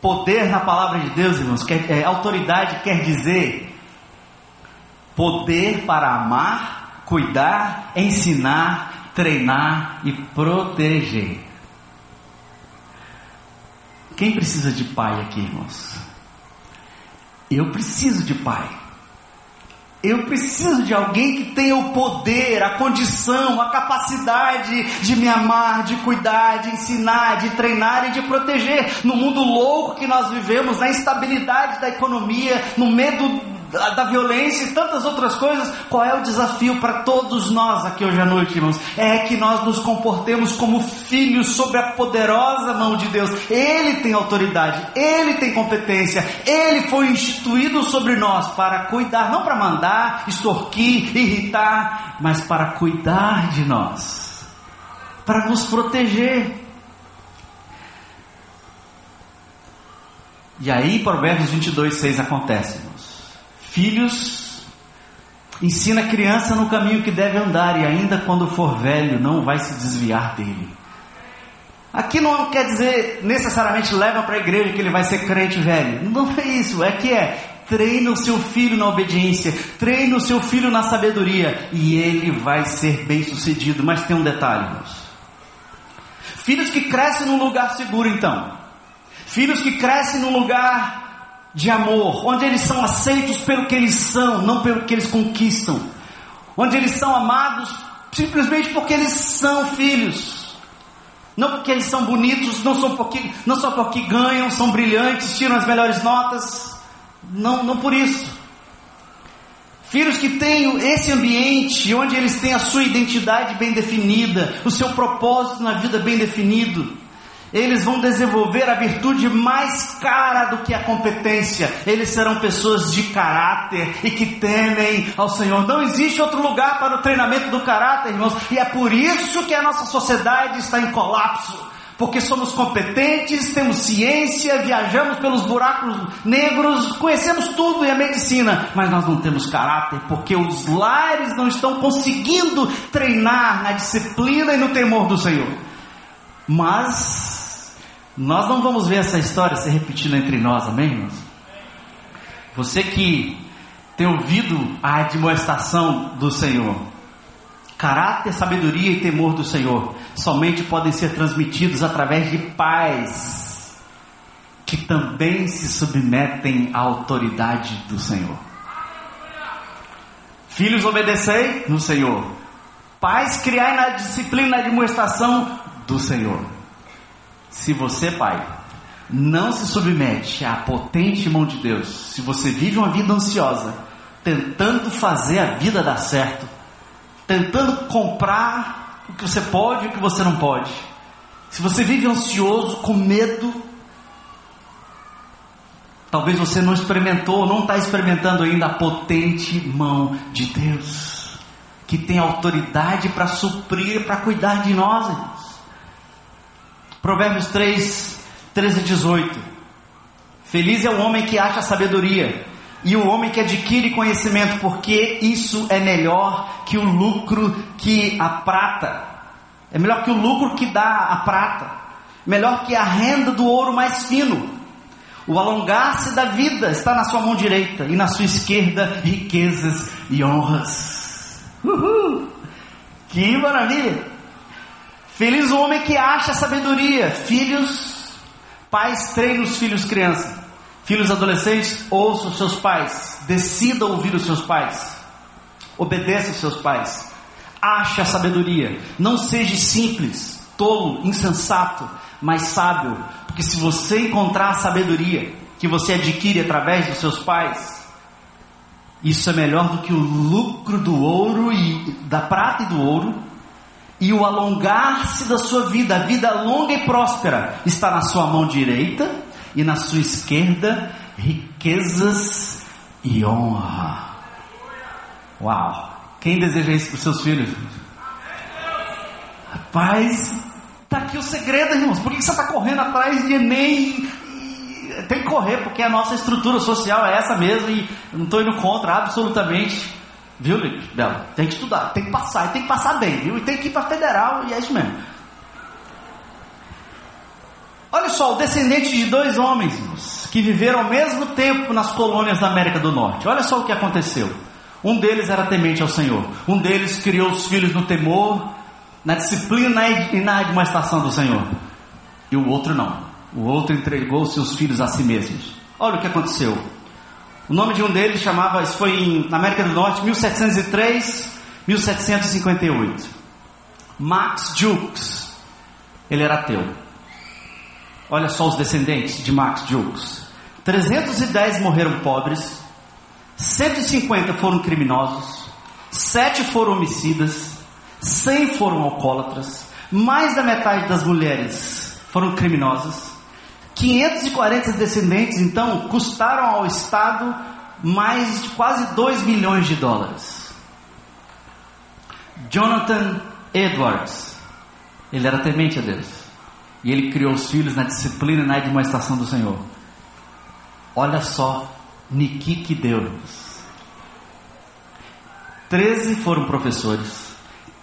S1: Poder na palavra de Deus, irmãos, quer, é, autoridade quer dizer poder para amar, cuidar, ensinar, treinar e proteger. Quem precisa de pai aqui, irmãos? Eu preciso de pai. Eu preciso de alguém que tenha o poder, a condição, a capacidade de me amar, de cuidar, de ensinar, de treinar e de proteger. No mundo louco que nós vivemos, na instabilidade da economia, no medo da violência e tantas outras coisas, qual é o desafio para todos nós aqui hoje à noite, irmãos? É que nós nos comportemos como filhos sob a poderosa mão de Deus. Ele tem autoridade, ele tem competência, ele foi instituído sobre nós para cuidar, não para mandar, extorquir, irritar, mas para cuidar de nós, para nos proteger. E aí, Provérbios 22, 6 acontece. Filhos, ensina a criança no caminho que deve andar, e ainda quando for velho, não vai se desviar dele. Aqui não quer dizer necessariamente leva para a igreja que ele vai ser crente velho. Não é isso. É que é treina o seu filho na obediência, treina o seu filho na sabedoria e ele vai ser bem sucedido. Mas tem um detalhe, irmãos. Filhos que crescem num lugar seguro, então. Filhos que crescem num lugar de amor, onde eles são aceitos pelo que eles são, não pelo que eles conquistam. Onde eles são amados simplesmente porque eles são filhos. Não porque eles são bonitos, não só porque, não só porque ganham, são brilhantes, tiram as melhores notas. Não, não por isso. Filhos que têm esse ambiente onde eles têm a sua identidade bem definida, o seu propósito na vida bem definido. Eles vão desenvolver a virtude mais cara do que a competência. Eles serão pessoas de caráter e que temem ao Senhor. Não existe outro lugar para o treinamento do caráter, irmãos. E é por isso que a nossa sociedade está em colapso porque somos competentes, temos ciência, viajamos pelos buracos negros, conhecemos tudo e a medicina, mas nós não temos caráter, porque os lares não estão conseguindo treinar na disciplina e no temor do Senhor. Mas nós não vamos ver essa história se repetindo entre nós, amém, irmãos? Você que tem ouvido a admoestação do Senhor, Caráter, sabedoria e temor do Senhor somente podem ser transmitidos através de pais que também se submetem à autoridade do Senhor. Filhos, obedecei no Senhor. Pais, criai na disciplina e na demonstração do Senhor. Se você, pai, não se submete à potente mão de Deus, se você vive uma vida ansiosa, tentando fazer a vida dar certo, tentando comprar o que você pode e o que você não pode, se você vive ansioso, com medo, talvez você não experimentou, não está experimentando ainda a potente mão de Deus, que tem autoridade para suprir, para cuidar de nós. Provérbios 3, 13 e 18. Feliz é o homem que acha sabedoria e o homem que adquire conhecimento, porque isso é melhor que o lucro que a prata, é melhor que o lucro que dá a prata, melhor que a renda do ouro mais fino. O alongar-se da vida está na sua mão direita, e na sua esquerda riquezas e honras. Uhul! Que maravilha! Feliz o homem que acha sabedoria, filhos, pais treinam os filhos crianças. Filhos adolescentes, ouçam seus pais, decida ouvir os seus pais, obedeça os seus pais, ache a sabedoria, não seja simples, tolo, insensato, mas sábio, porque se você encontrar a sabedoria que você adquire através dos seus pais, isso é melhor do que o lucro do ouro e da prata e do ouro, e o alongar-se da sua vida, a vida longa e próspera, está na sua mão direita e na sua esquerda riquezas e honra. Uau! Quem deseja isso para os seus filhos? Rapaz, está aqui o segredo, irmãos. Por que você está correndo atrás de Enem? Tem que correr, porque a nossa estrutura social é essa mesmo e não estou indo contra absolutamente. Viu, Bela? Tem que estudar, tem que passar, e tem que passar bem, viu? E tem que ir para federal, e é isso mesmo. Olha só, o descendente de dois homens que viveram ao mesmo tempo nas colônias da América do Norte. Olha só o que aconteceu. Um deles era temente ao Senhor. Um deles criou os filhos no temor, na disciplina e na admoestação do Senhor. E o outro não. O outro entregou seus filhos a si mesmos. Olha o que aconteceu. O nome de um deles chamava, isso foi em, na América do Norte, 1703, 1758. Max Jukes. Ele era ateu. Olha só os descendentes de Max Jukes. 310 morreram pobres, 150 foram criminosos, 7 foram homicidas, 100 foram alcoólatras, mais da metade das mulheres foram criminosas. 540 descendentes, então, custaram ao Estado mais de quase 2 milhões de dólares. Jonathan Edwards, ele era temente a Deus. E ele criou os filhos na disciplina e na demonstração do Senhor. Olha só, Niki que deu-nos. Treze foram professores,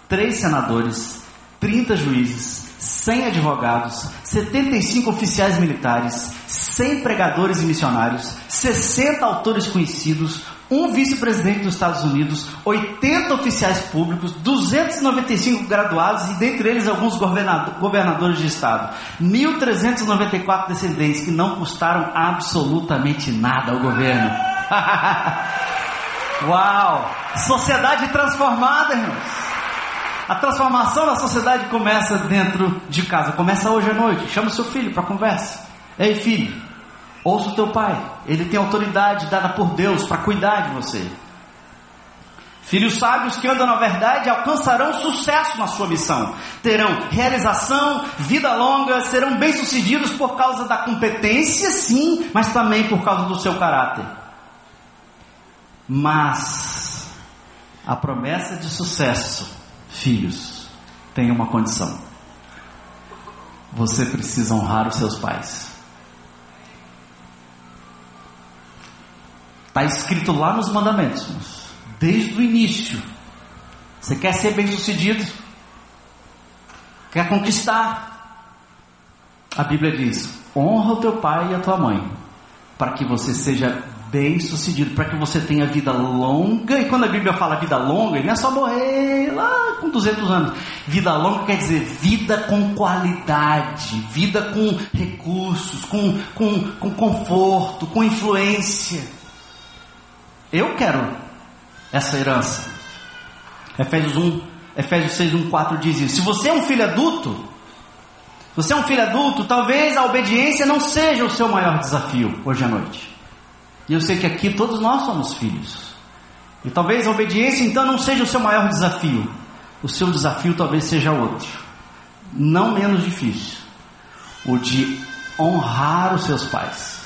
S1: três senadores, 30 juízes, 100 advogados, 75 oficiais militares, 100 pregadores e missionários, 60 autores conhecidos, um vice-presidente dos Estados Unidos, 80 oficiais públicos, 295 graduados e dentre eles alguns governadores de estado, 1.394 descendentes que não custaram absolutamente nada ao governo. Uau! Sociedade transformada, irmãos. A transformação da sociedade começa dentro de casa, começa hoje à noite. Chama o seu filho para conversa. Ei, filho, ouça o teu pai. Ele tem autoridade dada por Deus para cuidar de você. Filhos sábios que andam na verdade alcançarão sucesso na sua missão, terão realização, vida longa, serão bem-sucedidos por causa da competência, sim, mas também por causa do seu caráter. Mas a promessa de sucesso, filhos, tem uma condição: você precisa honrar os seus pais. Está escrito lá nos mandamentos, desde o início. Você quer ser bem sucedido? Quer conquistar? A Bíblia diz: honra o teu pai e a tua mãe, para que você seja bem sucedido, para que você tenha vida longa. E quando a Bíblia fala vida longa, não é só morrer lá com 200 anos. Vida longa quer dizer vida com qualidade, vida com recursos, com, com, com conforto, com influência. Eu quero essa herança. Efésios 1, Efésios 6, 1, 4 diz isso. Se você é um filho adulto, você é um filho adulto, talvez a obediência não seja o seu maior desafio hoje à noite. E eu sei que aqui todos nós somos filhos. E talvez a obediência então não seja o seu maior desafio. O seu desafio talvez seja outro, não menos difícil: o de honrar os seus pais.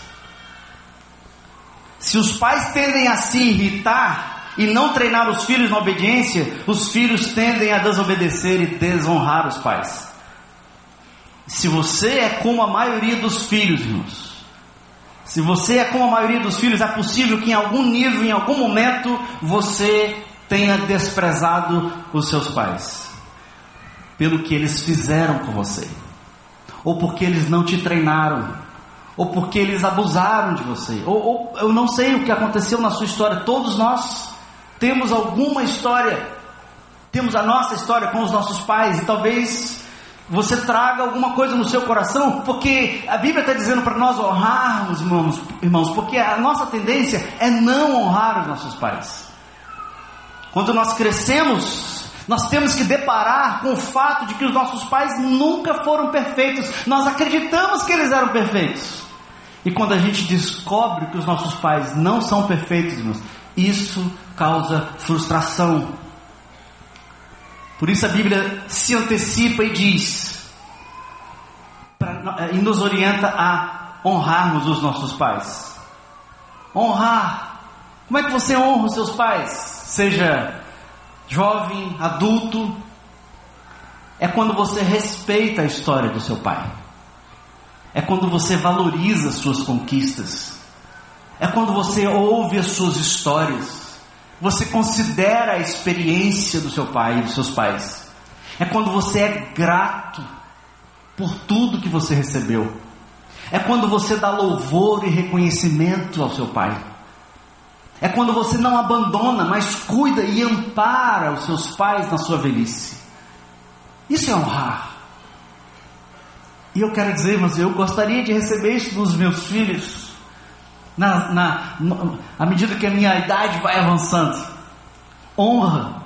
S1: Se os pais tendem a se irritar e não treinar os filhos na obediência, os filhos tendem a desobedecer e desonrar os pais. Se você é como a maioria dos filhos, irmãos, se você é como a maioria dos filhos, é possível que em algum nível, em algum momento, você tenha desprezado os seus pais, pelo que eles fizeram com você, ou porque eles não te treinaram, ou porque eles abusaram de você, ou, ou, eu não sei o que aconteceu na sua história. Todos nós temos alguma história, temos a nossa história com os nossos pais, e talvez você traga alguma coisa no seu coração, porque a Bíblia está dizendo para nós honrarmos, irmãos, irmãos, porque a nossa tendência é não honrar os nossos pais. Quando nós crescemos, nós temos que deparar com o fato de que os nossos pais nunca foram perfeitos. Nós acreditamos que eles eram perfeitos. E quando a gente descobre que os nossos pais não são perfeitos, irmãos, isso causa frustração. Por isso a Bíblia se antecipa e diz, pra, e nos orienta a honrarmos os nossos pais. Honrar. Como é que você honra os seus pais? Seja jovem, adulto. É quando você respeita a história do seu pai. É quando você valoriza as suas conquistas. É quando você ouve as suas histórias. Você considera a experiência do seu pai e dos seus pais. É quando você é grato por tudo que você recebeu. É quando você dá louvor e reconhecimento ao seu pai. É quando você não abandona, mas cuida e ampara os seus pais na sua velhice. Isso é honrar. E eu quero dizer, mas eu gostaria de receber isso dos meus filhos, na, na, à medida que a minha idade vai avançando. Honra,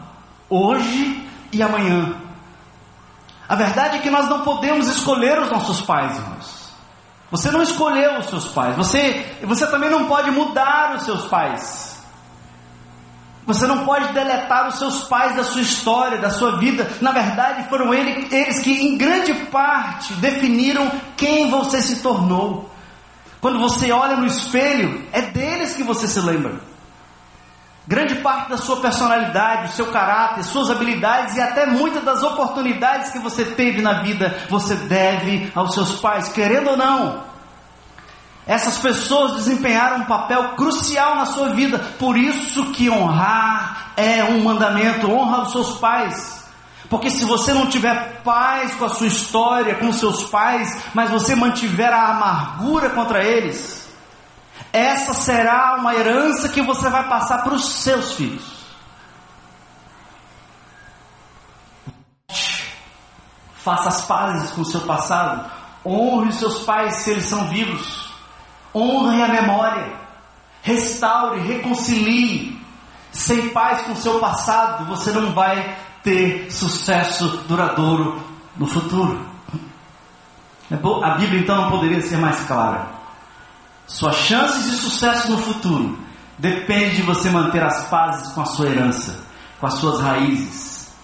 S1: hoje e amanhã. A verdade é que nós não podemos escolher os nossos pais, irmãos. Você não escolheu os seus pais. Você, você também não pode mudar os seus pais. Você não pode deletar os seus pais da sua história, da sua vida. Na verdade, foram eles, eles que, em grande parte, definiram quem você se tornou. Quando você olha no espelho, é deles que você se lembra. Grande parte da sua personalidade, o seu caráter, suas habilidades e até muitas das oportunidades que você teve na vida, você deve aos seus pais, querendo ou não. Essas pessoas desempenharam um papel crucial na sua vida, por isso que honrar é um mandamento, honra os seus pais. Porque se você não tiver paz com a sua história, com seus pais, mas você mantiver a amargura contra eles, essa será uma herança que você vai passar para os seus filhos. Faça as pazes com o seu passado, honre os seus pais se eles são vivos. Honre a memória, restaure, reconcilie. Sem paz com o seu passado, você não vai ter sucesso duradouro no futuro. É a Bíblia então não poderia ser mais clara. Suas chances de sucesso no futuro depende de você manter as pazes com a sua herança, com as suas raízes.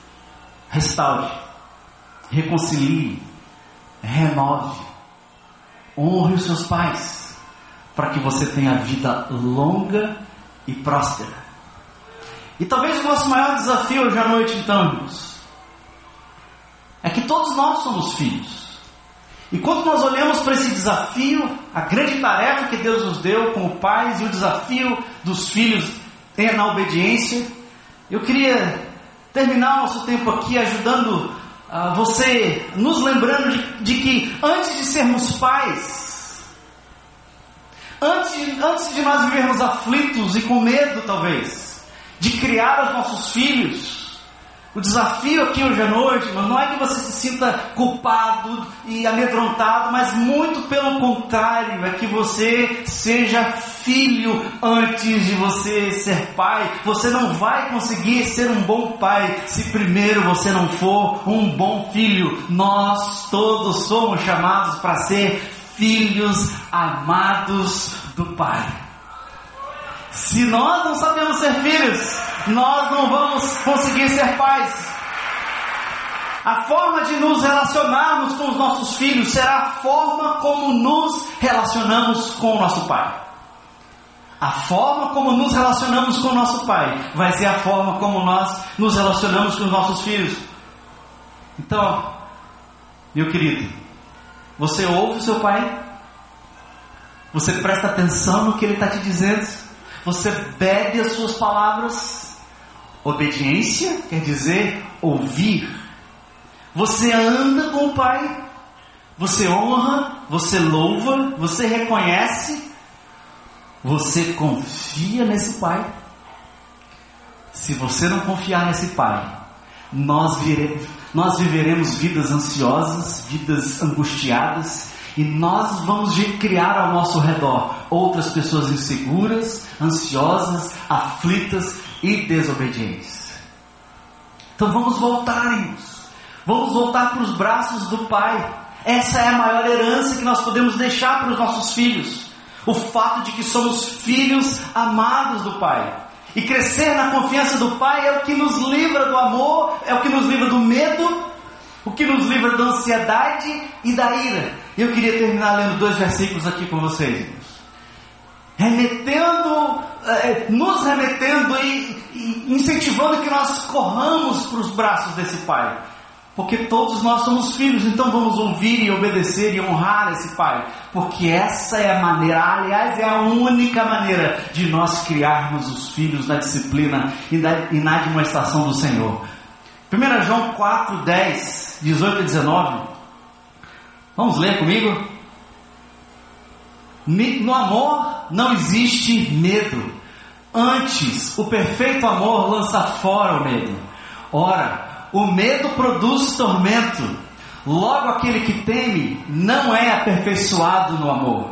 S1: Restaure, reconcilie, renove, honre os seus pais para que você tenha vida longa e próspera. E talvez o nosso maior desafio hoje à noite, então, irmãos, é que todos nós somos filhos. E quando nós olhamos para esse desafio, a grande tarefa que Deus nos deu como pais e o desafio dos filhos na obediência, eu queria terminar nosso tempo aqui ajudando uh, você, nos lembrando de, de que antes de sermos pais, Antes, antes de nós vivermos aflitos e com medo, talvez, de criar os nossos filhos, o desafio aqui hoje à noite, mas não é que você se sinta culpado e amedrontado, mas muito pelo contrário, é que você seja filho antes de você ser pai. Você não vai conseguir ser um bom pai se primeiro você não for um bom filho. Nós todos somos chamados para ser filhos amados do Pai. Se nós não sabemos ser filhos, nós não vamos conseguir ser pais. A forma de nos relacionarmos com os nossos filhos será a forma como nos relacionamos com o nosso Pai. A forma como nos relacionamos com o nosso Pai vai ser a forma como nós nos relacionamos com os nossos filhos. Então, meu querido, você ouve o seu pai? Você presta atenção no que ele está te dizendo? Você bebe as suas palavras? Obediência quer dizer ouvir. Você anda com o Pai? Você honra? Você louva? Você reconhece? Você confia nesse Pai? Se você não confiar nesse Pai, nós, vire, nós viveremos vidas ansiosas, vidas angustiadas, e nós vamos criar ao nosso redor outras pessoas inseguras, ansiosas, aflitas e desobedientes. Então vamos voltar, irmãos. Vamos voltar para os braços do Pai. Essa é a maior herança que nós podemos deixar para os nossos filhos. O fato de que somos filhos amados do Pai. E crescer na confiança do Pai é o que nos livra do amor, é o que nos livra do medo, o que nos livra da ansiedade e da ira. Eu queria terminar lendo dois versículos aqui com vocês. Remetendo, eh, nos remetendo e, e incentivando que nós corramos para os braços desse Pai. Porque todos nós somos filhos, então vamos ouvir e obedecer e honrar esse Pai. Porque essa é a maneira, aliás, é a única maneira de nós criarmos os filhos na disciplina e na, e na demonstração do Senhor. 1 João 4, 10, 18 e 19. Vamos ler comigo? No amor não existe medo. Antes, o perfeito amor lança fora o medo. Ora, o medo produz tormento. Logo, aquele que teme não é aperfeiçoado no amor.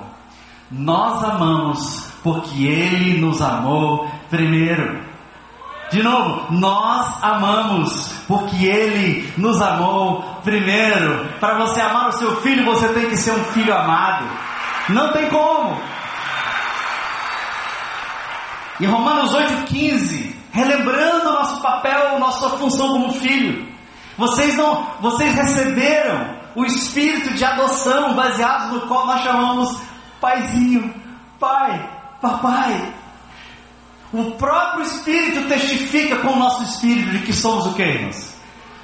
S1: Nós amamos porque ele nos amou primeiro. De novo, nós amamos porque Ele nos amou primeiro. Para você amar o seu filho, você tem que ser um filho amado. Não tem como. Em Romanos 8,15, relembrando o nosso papel, nossa função como filho. Vocês não, vocês receberam o espírito de adoção baseado no qual nós chamamos paizinho, pai, papai. O próprio Espírito testifica com o nosso espírito de que somos o que, irmãos?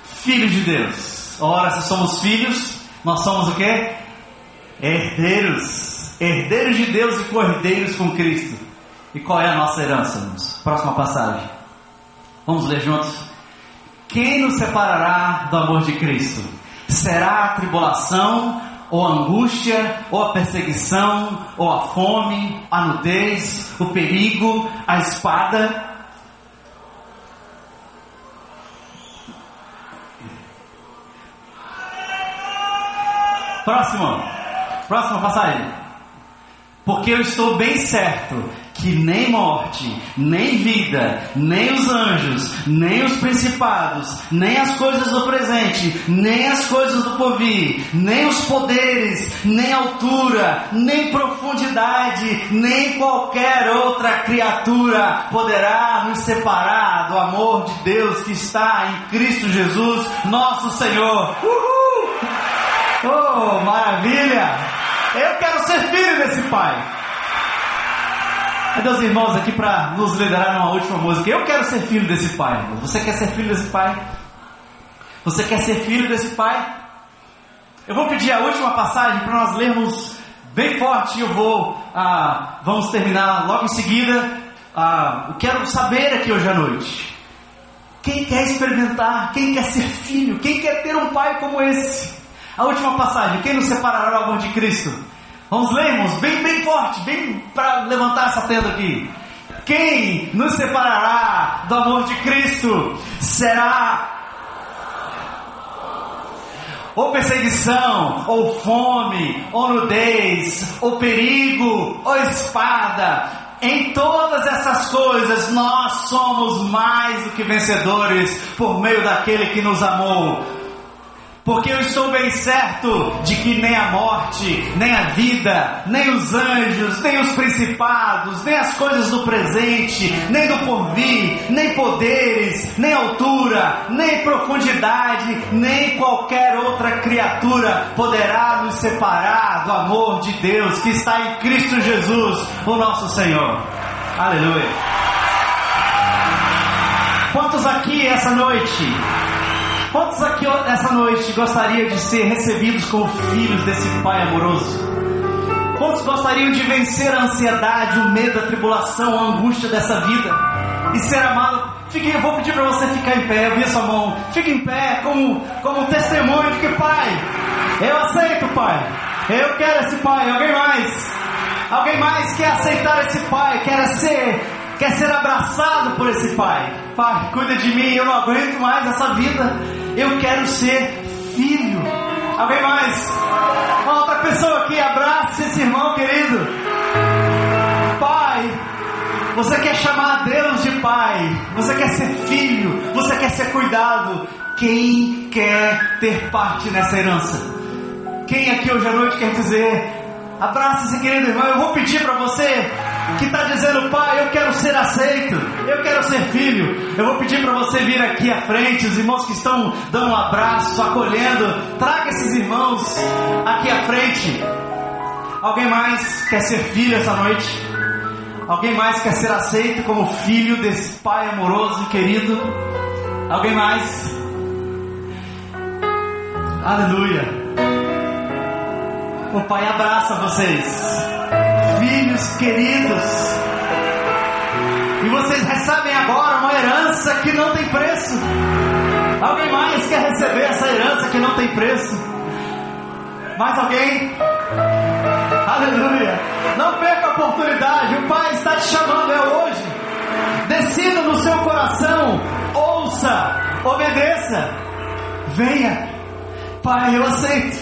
S1: Filhos de Deus. Ora, se somos filhos, nós somos o que? Herdeiros. herdeiros de Deus e cordeiros com Cristo. E qual é a nossa herança, irmãos? Próxima passagem. Vamos ler juntos. Quem nos separará do amor de Cristo? Será a tribulação, ou a angústia, ou a perseguição, ou a fome, a nudez, o perigo, a espada? Próximo. Próxima passagem. Porque eu estou bem certo que nem morte, nem vida, nem os anjos, nem os principados, nem as coisas do presente, nem as coisas do porvir, nem os poderes, nem altura, nem profundidade, nem qualquer outra criatura poderá nos separar do amor de Deus que está em Cristo Jesus, nosso Senhor. Uhul! Oh, maravilha! Eu quero ser filho desse pai. Cadê os irmãos aqui para nos liderar numa última música? Eu quero ser filho desse pai. Você quer ser filho desse pai? Você quer ser filho desse pai? Eu vou pedir a última passagem para nós lermos bem forte eu vou. Ah, vamos terminar logo em seguida. Ah, eu quero saber aqui hoje à noite. Quem quer experimentar? Quem quer ser filho? Quem quer ter um pai como esse? A última passagem. Quem nos separará do amor de Cristo? Vamos ler, irmãos, bem, bem forte, bem para levantar essa tenda aqui. Quem nos separará do amor de Cristo será ou perseguição, ou fome, ou nudez, ou perigo, ou espada. Em todas essas coisas nós somos mais do que vencedores por meio daquele que nos amou. Porque eu estou bem certo de que nem a morte, nem a vida, nem os anjos, nem os principados, nem as coisas do presente, nem do porvir, nem poderes, nem altura, nem profundidade, nem qualquer outra criatura poderá nos separar do amor de Deus que está em Cristo Jesus, o nosso Senhor. Aleluia. Quantos aqui essa noite Quantos aqui essa noite gostariam de ser recebidos como filhos desse Pai amoroso? Quantos gostariam de vencer a ansiedade, o medo, a tribulação, a angústia dessa vida e ser amado? Fique, eu vou pedir para você ficar em pé, eu vi sua mão. Fique em pé como, como testemunho de que, Pai, eu aceito, Pai. Eu quero esse Pai. Alguém mais? Alguém mais quer aceitar esse Pai? Quer ser quer ser abraçado por esse pai. Pai, cuida de mim, eu não aguento mais essa vida. Eu quero ser filho. Alguém mais? Uma outra pessoa aqui, abrace esse irmão querido. Pai, você quer chamar Deus de pai, você quer ser filho, você quer ser cuidado. Quem quer ter parte nessa herança? Quem aqui hoje à noite quer dizer: abraça esse querido irmão, eu vou pedir para você que está dizendo, pai, eu quero ser aceito, eu quero ser filho. Eu vou pedir para você vir aqui à frente, os irmãos que estão dando um abraço, acolhendo, traga esses irmãos aqui à frente. Alguém mais quer ser filho essa noite? Alguém mais quer ser aceito como filho desse pai amoroso e querido? Alguém mais? Aleluia. O pai abraça vocês filhos queridos. E vocês recebem agora uma herança que não tem preço. Alguém mais quer receber essa herança que não tem preço? Mais alguém? Aleluia! Não perca a oportunidade, o Pai está te chamando, é hoje. Decida no seu coração, ouça, obedeça, venha. Pai, eu aceito.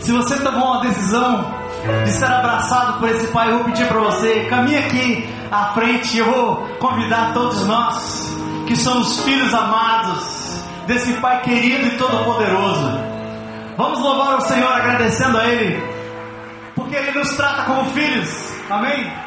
S1: Se você tomou uma decisão, de ser abraçado por esse Pai, eu vou pedir para você, caminhe aqui à frente, eu vou convidar todos nós, que somos filhos amados desse Pai querido e todo-poderoso. Vamos louvar o Senhor agradecendo a Ele, porque Ele nos trata como filhos. Amém?